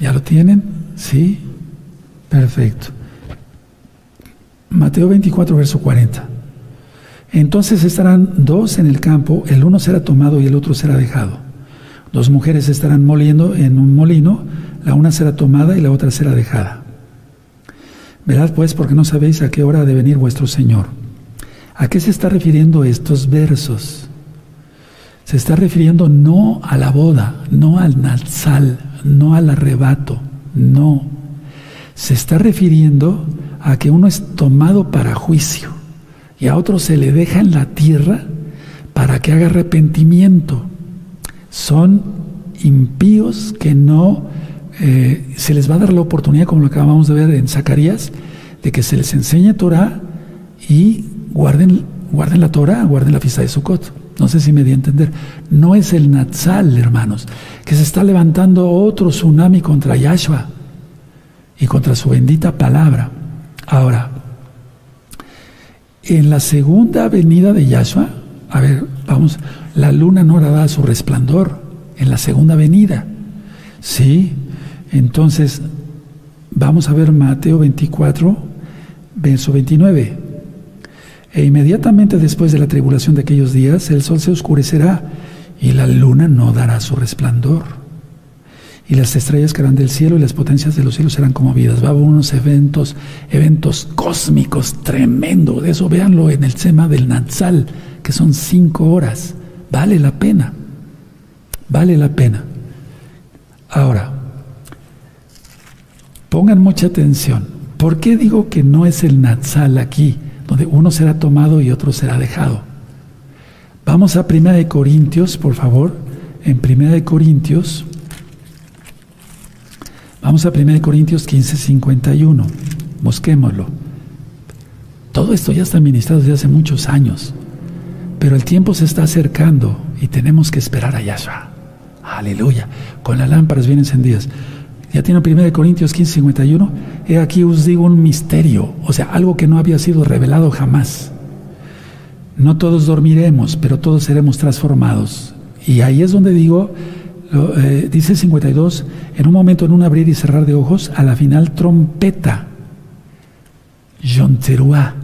¿Ya lo tienen? Sí. Perfecto. Mateo 24, verso 40. Entonces estarán dos en el campo, el uno será tomado y el otro será dejado. Dos mujeres estarán moliendo en un molino, la una será tomada y la otra será dejada. Verad pues, porque no sabéis a qué hora ha de venir vuestro Señor. ¿A qué se está refiriendo estos versos? Se está refiriendo no a la boda, no al nazal, no al arrebato, no. Se está refiriendo a que uno es tomado para juicio y a otro se le deja en la tierra para que haga arrepentimiento. Son impíos que no eh, se les va a dar la oportunidad, como lo acabamos de ver en Zacarías, de que se les enseñe Torah y guarden, la Torah, guarden la fiesta de Sukkot. No sé si me di a entender. No es el Natsal, hermanos, que se está levantando otro tsunami contra Yahshua y contra su bendita palabra. Ahora, en la segunda venida de Yahshua, a ver, vamos, la luna no hará su resplandor en la segunda venida. Sí, entonces vamos a ver Mateo 24, verso 29. E inmediatamente después de la tribulación de aquellos días, el sol se oscurecerá y la luna no dará su resplandor y las estrellas caerán del cielo y las potencias de los cielos serán conmovidas. Va a haber unos eventos, eventos cósmicos tremendo. De eso véanlo en el tema del Natsal, que son cinco horas. Vale la pena. Vale la pena. Ahora, pongan mucha atención. ¿Por qué digo que no es el Natsal aquí, donde uno será tomado y otro será dejado? Vamos a Primera de Corintios, por favor. En Primera de Corintios, Vamos a 1 Corintios 15, 51. Busquémoslo. Todo esto ya está ministrado desde hace muchos años, pero el tiempo se está acercando y tenemos que esperar a Yahshua. Aleluya. Con las lámparas bien encendidas. Ya tiene 1 Corintios 15, 51. He aquí os digo un misterio, o sea, algo que no había sido revelado jamás. No todos dormiremos, pero todos seremos transformados. Y ahí es donde digo, eh, dice 52, en un momento, en un abrir y cerrar de ojos, a la final trompeta. Yonteruá.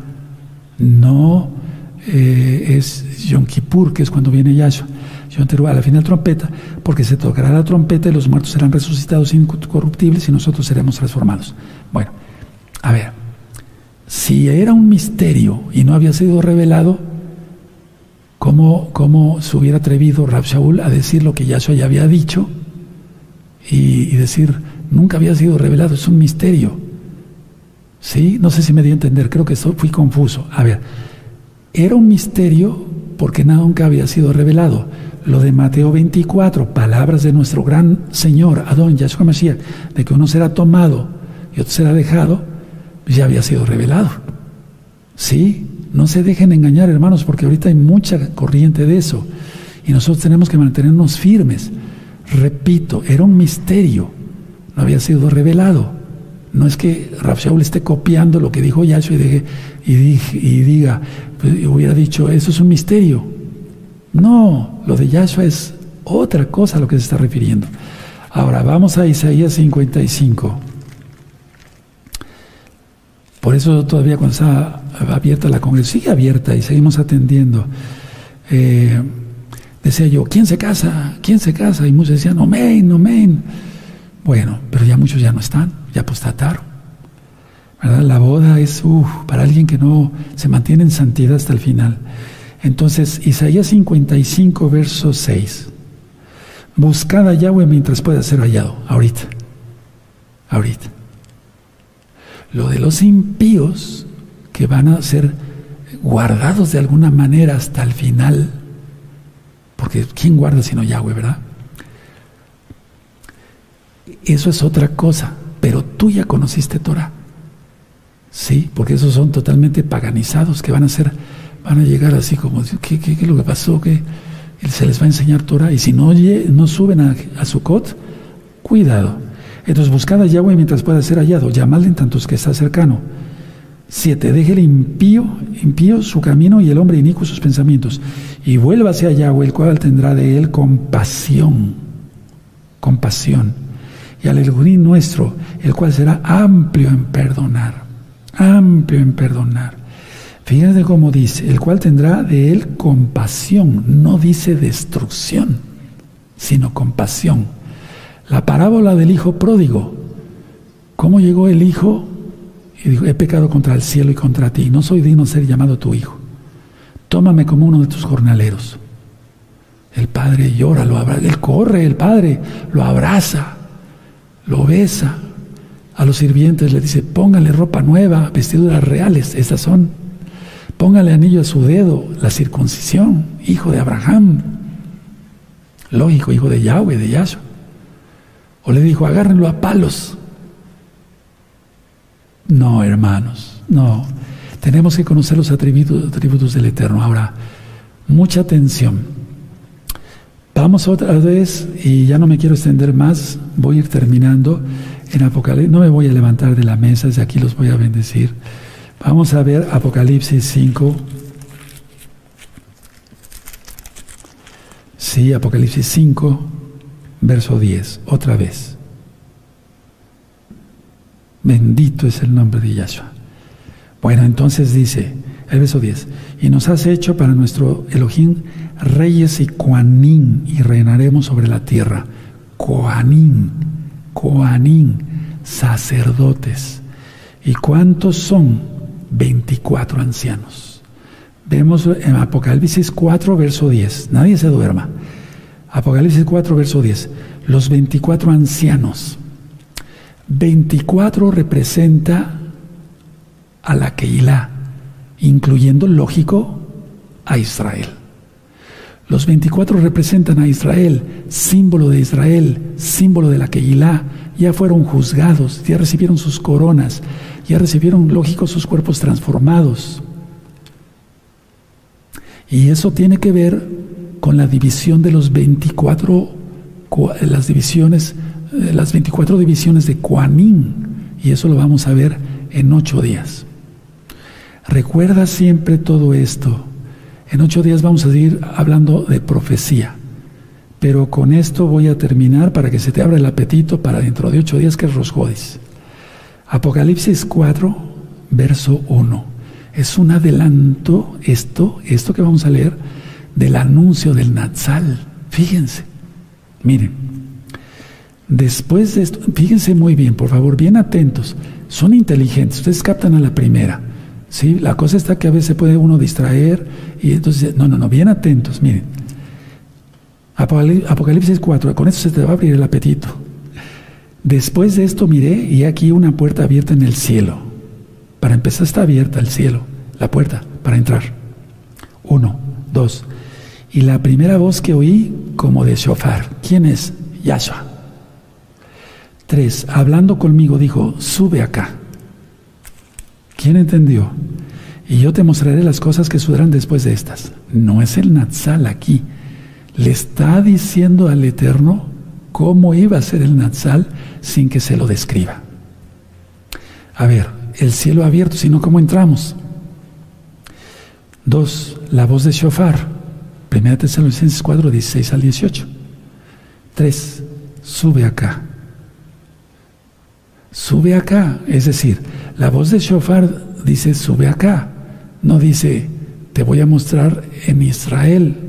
No eh, es Yom Kippur, que es cuando viene Yahshua. Yonteruá, a la final trompeta, porque se tocará la trompeta y los muertos serán resucitados incorruptibles y nosotros seremos transformados. Bueno, a ver, si era un misterio y no había sido revelado, ¿Cómo, cómo se hubiera atrevido Rab Shaul a decir lo que Yahshua ya había dicho y, decir, nunca había sido revelado, es un misterio? ¿Sí? No sé si me di a entender, creo que fui confuso. A ver, era un misterio porque nunca había sido revelado. Lo de Mateo 24, palabras de nuestro gran Señor, Adón Yahshua Mashiach, de que uno será tomado y otro será dejado, ya había sido revelado. ¿Sí? No se dejen engañar, hermanos, porque ahorita hay mucha corriente de eso. Y nosotros tenemos que mantenernos firmes. Repito, era un misterio. No había sido revelado. No es que Rav esté copiando lo que dijo Yahshua y, y, y diga, pues, hubiera dicho, eso es un misterio. No, lo de Yahshua es otra cosa a lo que se está refiriendo. Ahora, vamos a Isaías 55. Por eso todavía cuando está abierta la congregación, sigue abierta y seguimos atendiendo. Eh, decía yo, ¿quién se casa? ¿Quién se casa? Y muchos decían, no men. Bueno, pero ya muchos ya no están, ya apostataron. La boda es para alguien que no se mantiene en santidad hasta el final. Entonces, Isaías 55, verso 6. Buscad a Yahweh mientras pueda ser hallado. Ahorita. Ahorita. Lo de los impíos que van a ser guardados de alguna manera hasta el final, porque ¿quién guarda sino Yahweh, verdad? Eso es otra cosa, pero tú ya conociste Torah. Sí, porque esos son totalmente paganizados, que van a ser, van a llegar así como, ¿qué, qué, qué es lo que pasó? que se les va a enseñar Torah. Y si no, no suben a, a Sukkot, cuidado. Entonces buscad a Yahweh mientras pueda ser hallado, llamadle en tantos que está cercano. Siete, deje el impío, impío su camino y el hombre inicuo sus pensamientos. Y vuélvase a Yahweh, el cual tendrá de él compasión. Compasión. Y al Elohim nuestro, el cual será amplio en perdonar. amplio en perdonar. Fíjense cómo dice, el cual tendrá de él compasión, no dice destrucción, sino compasión. La parábola del hijo pródigo, ¿cómo llegó el hijo? Y dijo, he pecado contra el cielo y contra ti, no soy digno de ser llamado tu hijo. Tómame como uno de tus jornaleros. El padre llora, lo abraza, él corre, el padre lo abraza, lo besa. A los sirvientes le dice, póngale ropa nueva, vestiduras reales, estas son. Póngale anillo a su dedo, la circuncisión, hijo de Abraham. Lógico, hijo de Yahweh, de Yahshua. O le dijo, agárrenlo a palos. No, hermanos, no. Tenemos que conocer los atributos, atributos del Eterno. Ahora, mucha atención. Vamos otra vez, y ya no me quiero extender más, voy a ir terminando en Apocalipsis. No me voy a levantar de la mesa, desde aquí los voy a bendecir. Vamos a ver Apocalipsis 5. Sí, Apocalipsis 5, verso 10, otra vez. Bendito es el nombre de Yahshua. Bueno, entonces dice, el verso 10, y nos has hecho para nuestro Elohim reyes y coanín, y reinaremos sobre la tierra. Coanín, coanín, sacerdotes. ¿Y cuántos son? 24 ancianos. Vemos en Apocalipsis 4, verso 10. Nadie se duerma. Apocalipsis 4, verso 10. Los 24 ancianos. 24 representa a la Keilah, incluyendo, lógico, a Israel. Los 24 representan a Israel, símbolo de Israel, símbolo de la Keilah. Ya fueron juzgados, ya recibieron sus coronas, ya recibieron, lógico, sus cuerpos transformados. Y eso tiene que ver con la división de los 24, las divisiones, eh, las 24 divisiones de Kuanin. Y eso lo vamos a ver en ocho días. Recuerda siempre todo esto. En ocho días vamos a seguir hablando de profecía. Pero con esto voy a terminar para que se te abra el apetito para dentro de ocho días que es Rosjodis. Apocalipsis 4, verso 1. Es un adelanto, esto, esto que vamos a leer, del anuncio del Natsal. Fíjense, miren, después de esto, fíjense muy bien, por favor, bien atentos, son inteligentes, ustedes captan a la primera. ¿sí? La cosa está que a veces puede uno distraer y entonces, no, no, no, bien atentos, miren. Apocalipsis 4, con esto se te va a abrir el apetito. Después de esto miré y aquí una puerta abierta en el cielo. Para empezar está abierta el cielo, la puerta, para entrar. Uno, dos. Y la primera voz que oí como de shofar. ¿Quién es? Yahshua. Tres. Hablando conmigo dijo, sube acá. ¿Quién entendió? Y yo te mostraré las cosas que sucederán después de estas. No es el Natsal aquí. Le está diciendo al Eterno cómo iba a ser el Natsal sin que se lo describa. A ver, el cielo abierto, sino cómo entramos. Dos, la voz de Shofar. Primera Tesalonicenses 4, 16 al 18. Tres, sube acá. Sube acá, es decir, la voz de Shofar dice, sube acá. No dice, te voy a mostrar en Israel.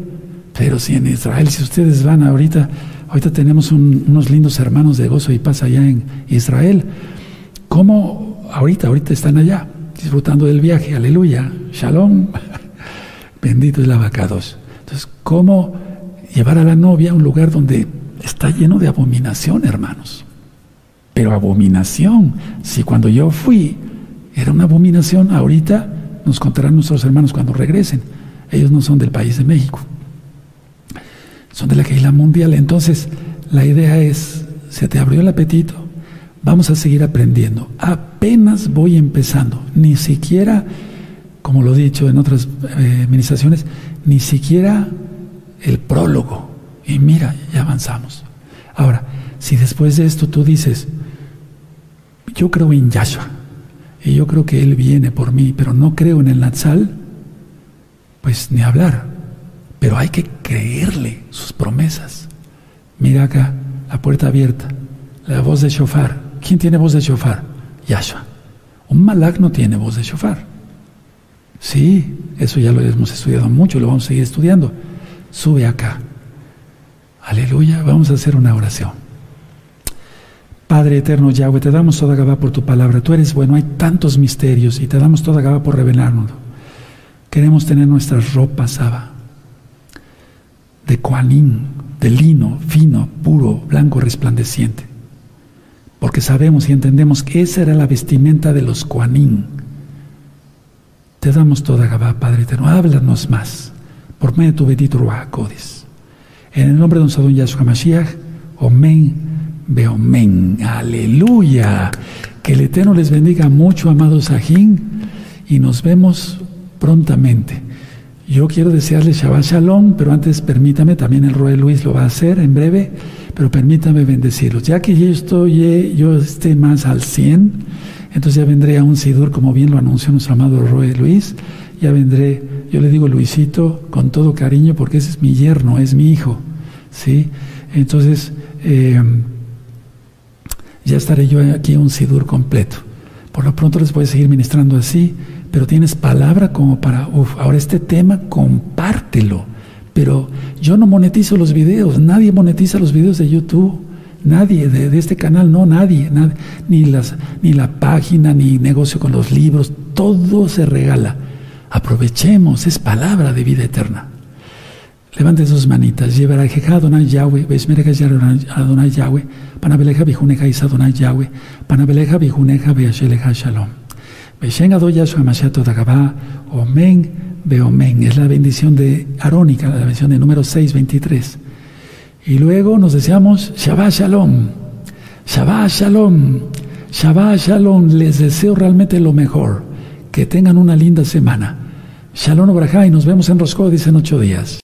Pero si en Israel, si ustedes van ahorita, ahorita tenemos unos lindos hermanos de gozo y paz allá en Israel. ¿Cómo ahorita, ahorita están allá, disfrutando del viaje? Aleluya, shalom. Bendito es la vacados. Entonces, ¿cómo llevar a la novia a un lugar donde está lleno de abominación, hermanos? Pero abominación, si cuando yo fui era una abominación, ahorita nos contarán nuestros hermanos cuando regresen. Ellos no son del país de México, son de la isla mundial. Entonces, la idea es, se te abrió el apetito, vamos a seguir aprendiendo. Apenas voy empezando, ni siquiera, como lo he dicho en otras eh, administraciones, ni siquiera el prólogo. Y mira, ya avanzamos. Ahora, si después de esto tú dices, yo creo en Yahshua y yo creo que Él viene por mí, pero no creo en el Natsal, pues ni hablar. Pero hay que creerle sus promesas. Mira acá, la puerta abierta, la voz de shofar. ¿Quién tiene voz de shofar? Yahshua. Un malak no tiene voz de shofar. Sí, eso ya lo hemos estudiado mucho, lo vamos a seguir estudiando. Sube acá. Aleluya, vamos a hacer una oración. Padre eterno Yahweh, te damos toda Gabá por tu palabra. Tú eres bueno, hay tantos misterios y te damos toda Gabá por revelarnos. Queremos tener nuestras ropas, Abba, de cuanín, de lino, fino, puro, blanco, resplandeciente. Porque sabemos y entendemos que esa era la vestimenta de los cuanín. Te damos toda Gabá, Padre eterno. Háblanos más por medio de tu bendito Ruach En el nombre de don Yahshua Mashiach, Omen, Beomen. Aleluya. Que el Eterno les bendiga mucho, amados Ajín, y nos vemos prontamente. Yo quiero desearles Shabbat Shalom, pero antes permítame, también el Roy Luis lo va a hacer en breve, pero permítame bendecirlos. Ya que yo estoy, yo esté más al 100, entonces ya vendré a un Sidur, como bien lo anunció nuestro amado Roy Luis, ya vendré, yo le digo Luisito con todo cariño porque ese es mi yerno, es mi hijo, ¿sí? Entonces, eh, ya estaré yo aquí un Sidur completo. Por lo pronto les voy a seguir ministrando así, pero tienes palabra como para, uff, ahora este tema compártelo. Pero yo no monetizo los videos, nadie monetiza los videos de YouTube, nadie de, este canal, no, nadie, ni, las, ni la página, ni negocio con los libros, todo se regala. Aprovechemos, es palabra de vida eterna. Levante sus manitas. Llevará jeja Adonai Yahweh, Besmereja Adonai Yahweh, Panabeleja Bijuneja Isa Adonai Yahweh, Panabeleja Bijuneja Beasheleja Shalom. Dagabá, Omen, Beomen. Es la bendición de Arónica, la bendición de número 623. Y luego nos deseamos Shabbat Shalom. Shabbat Shalom. Shabbat Shalom. Les deseo realmente lo mejor. Que tengan una linda semana. Shalom Obrajá y nos vemos en Roscoe, dicen ocho días.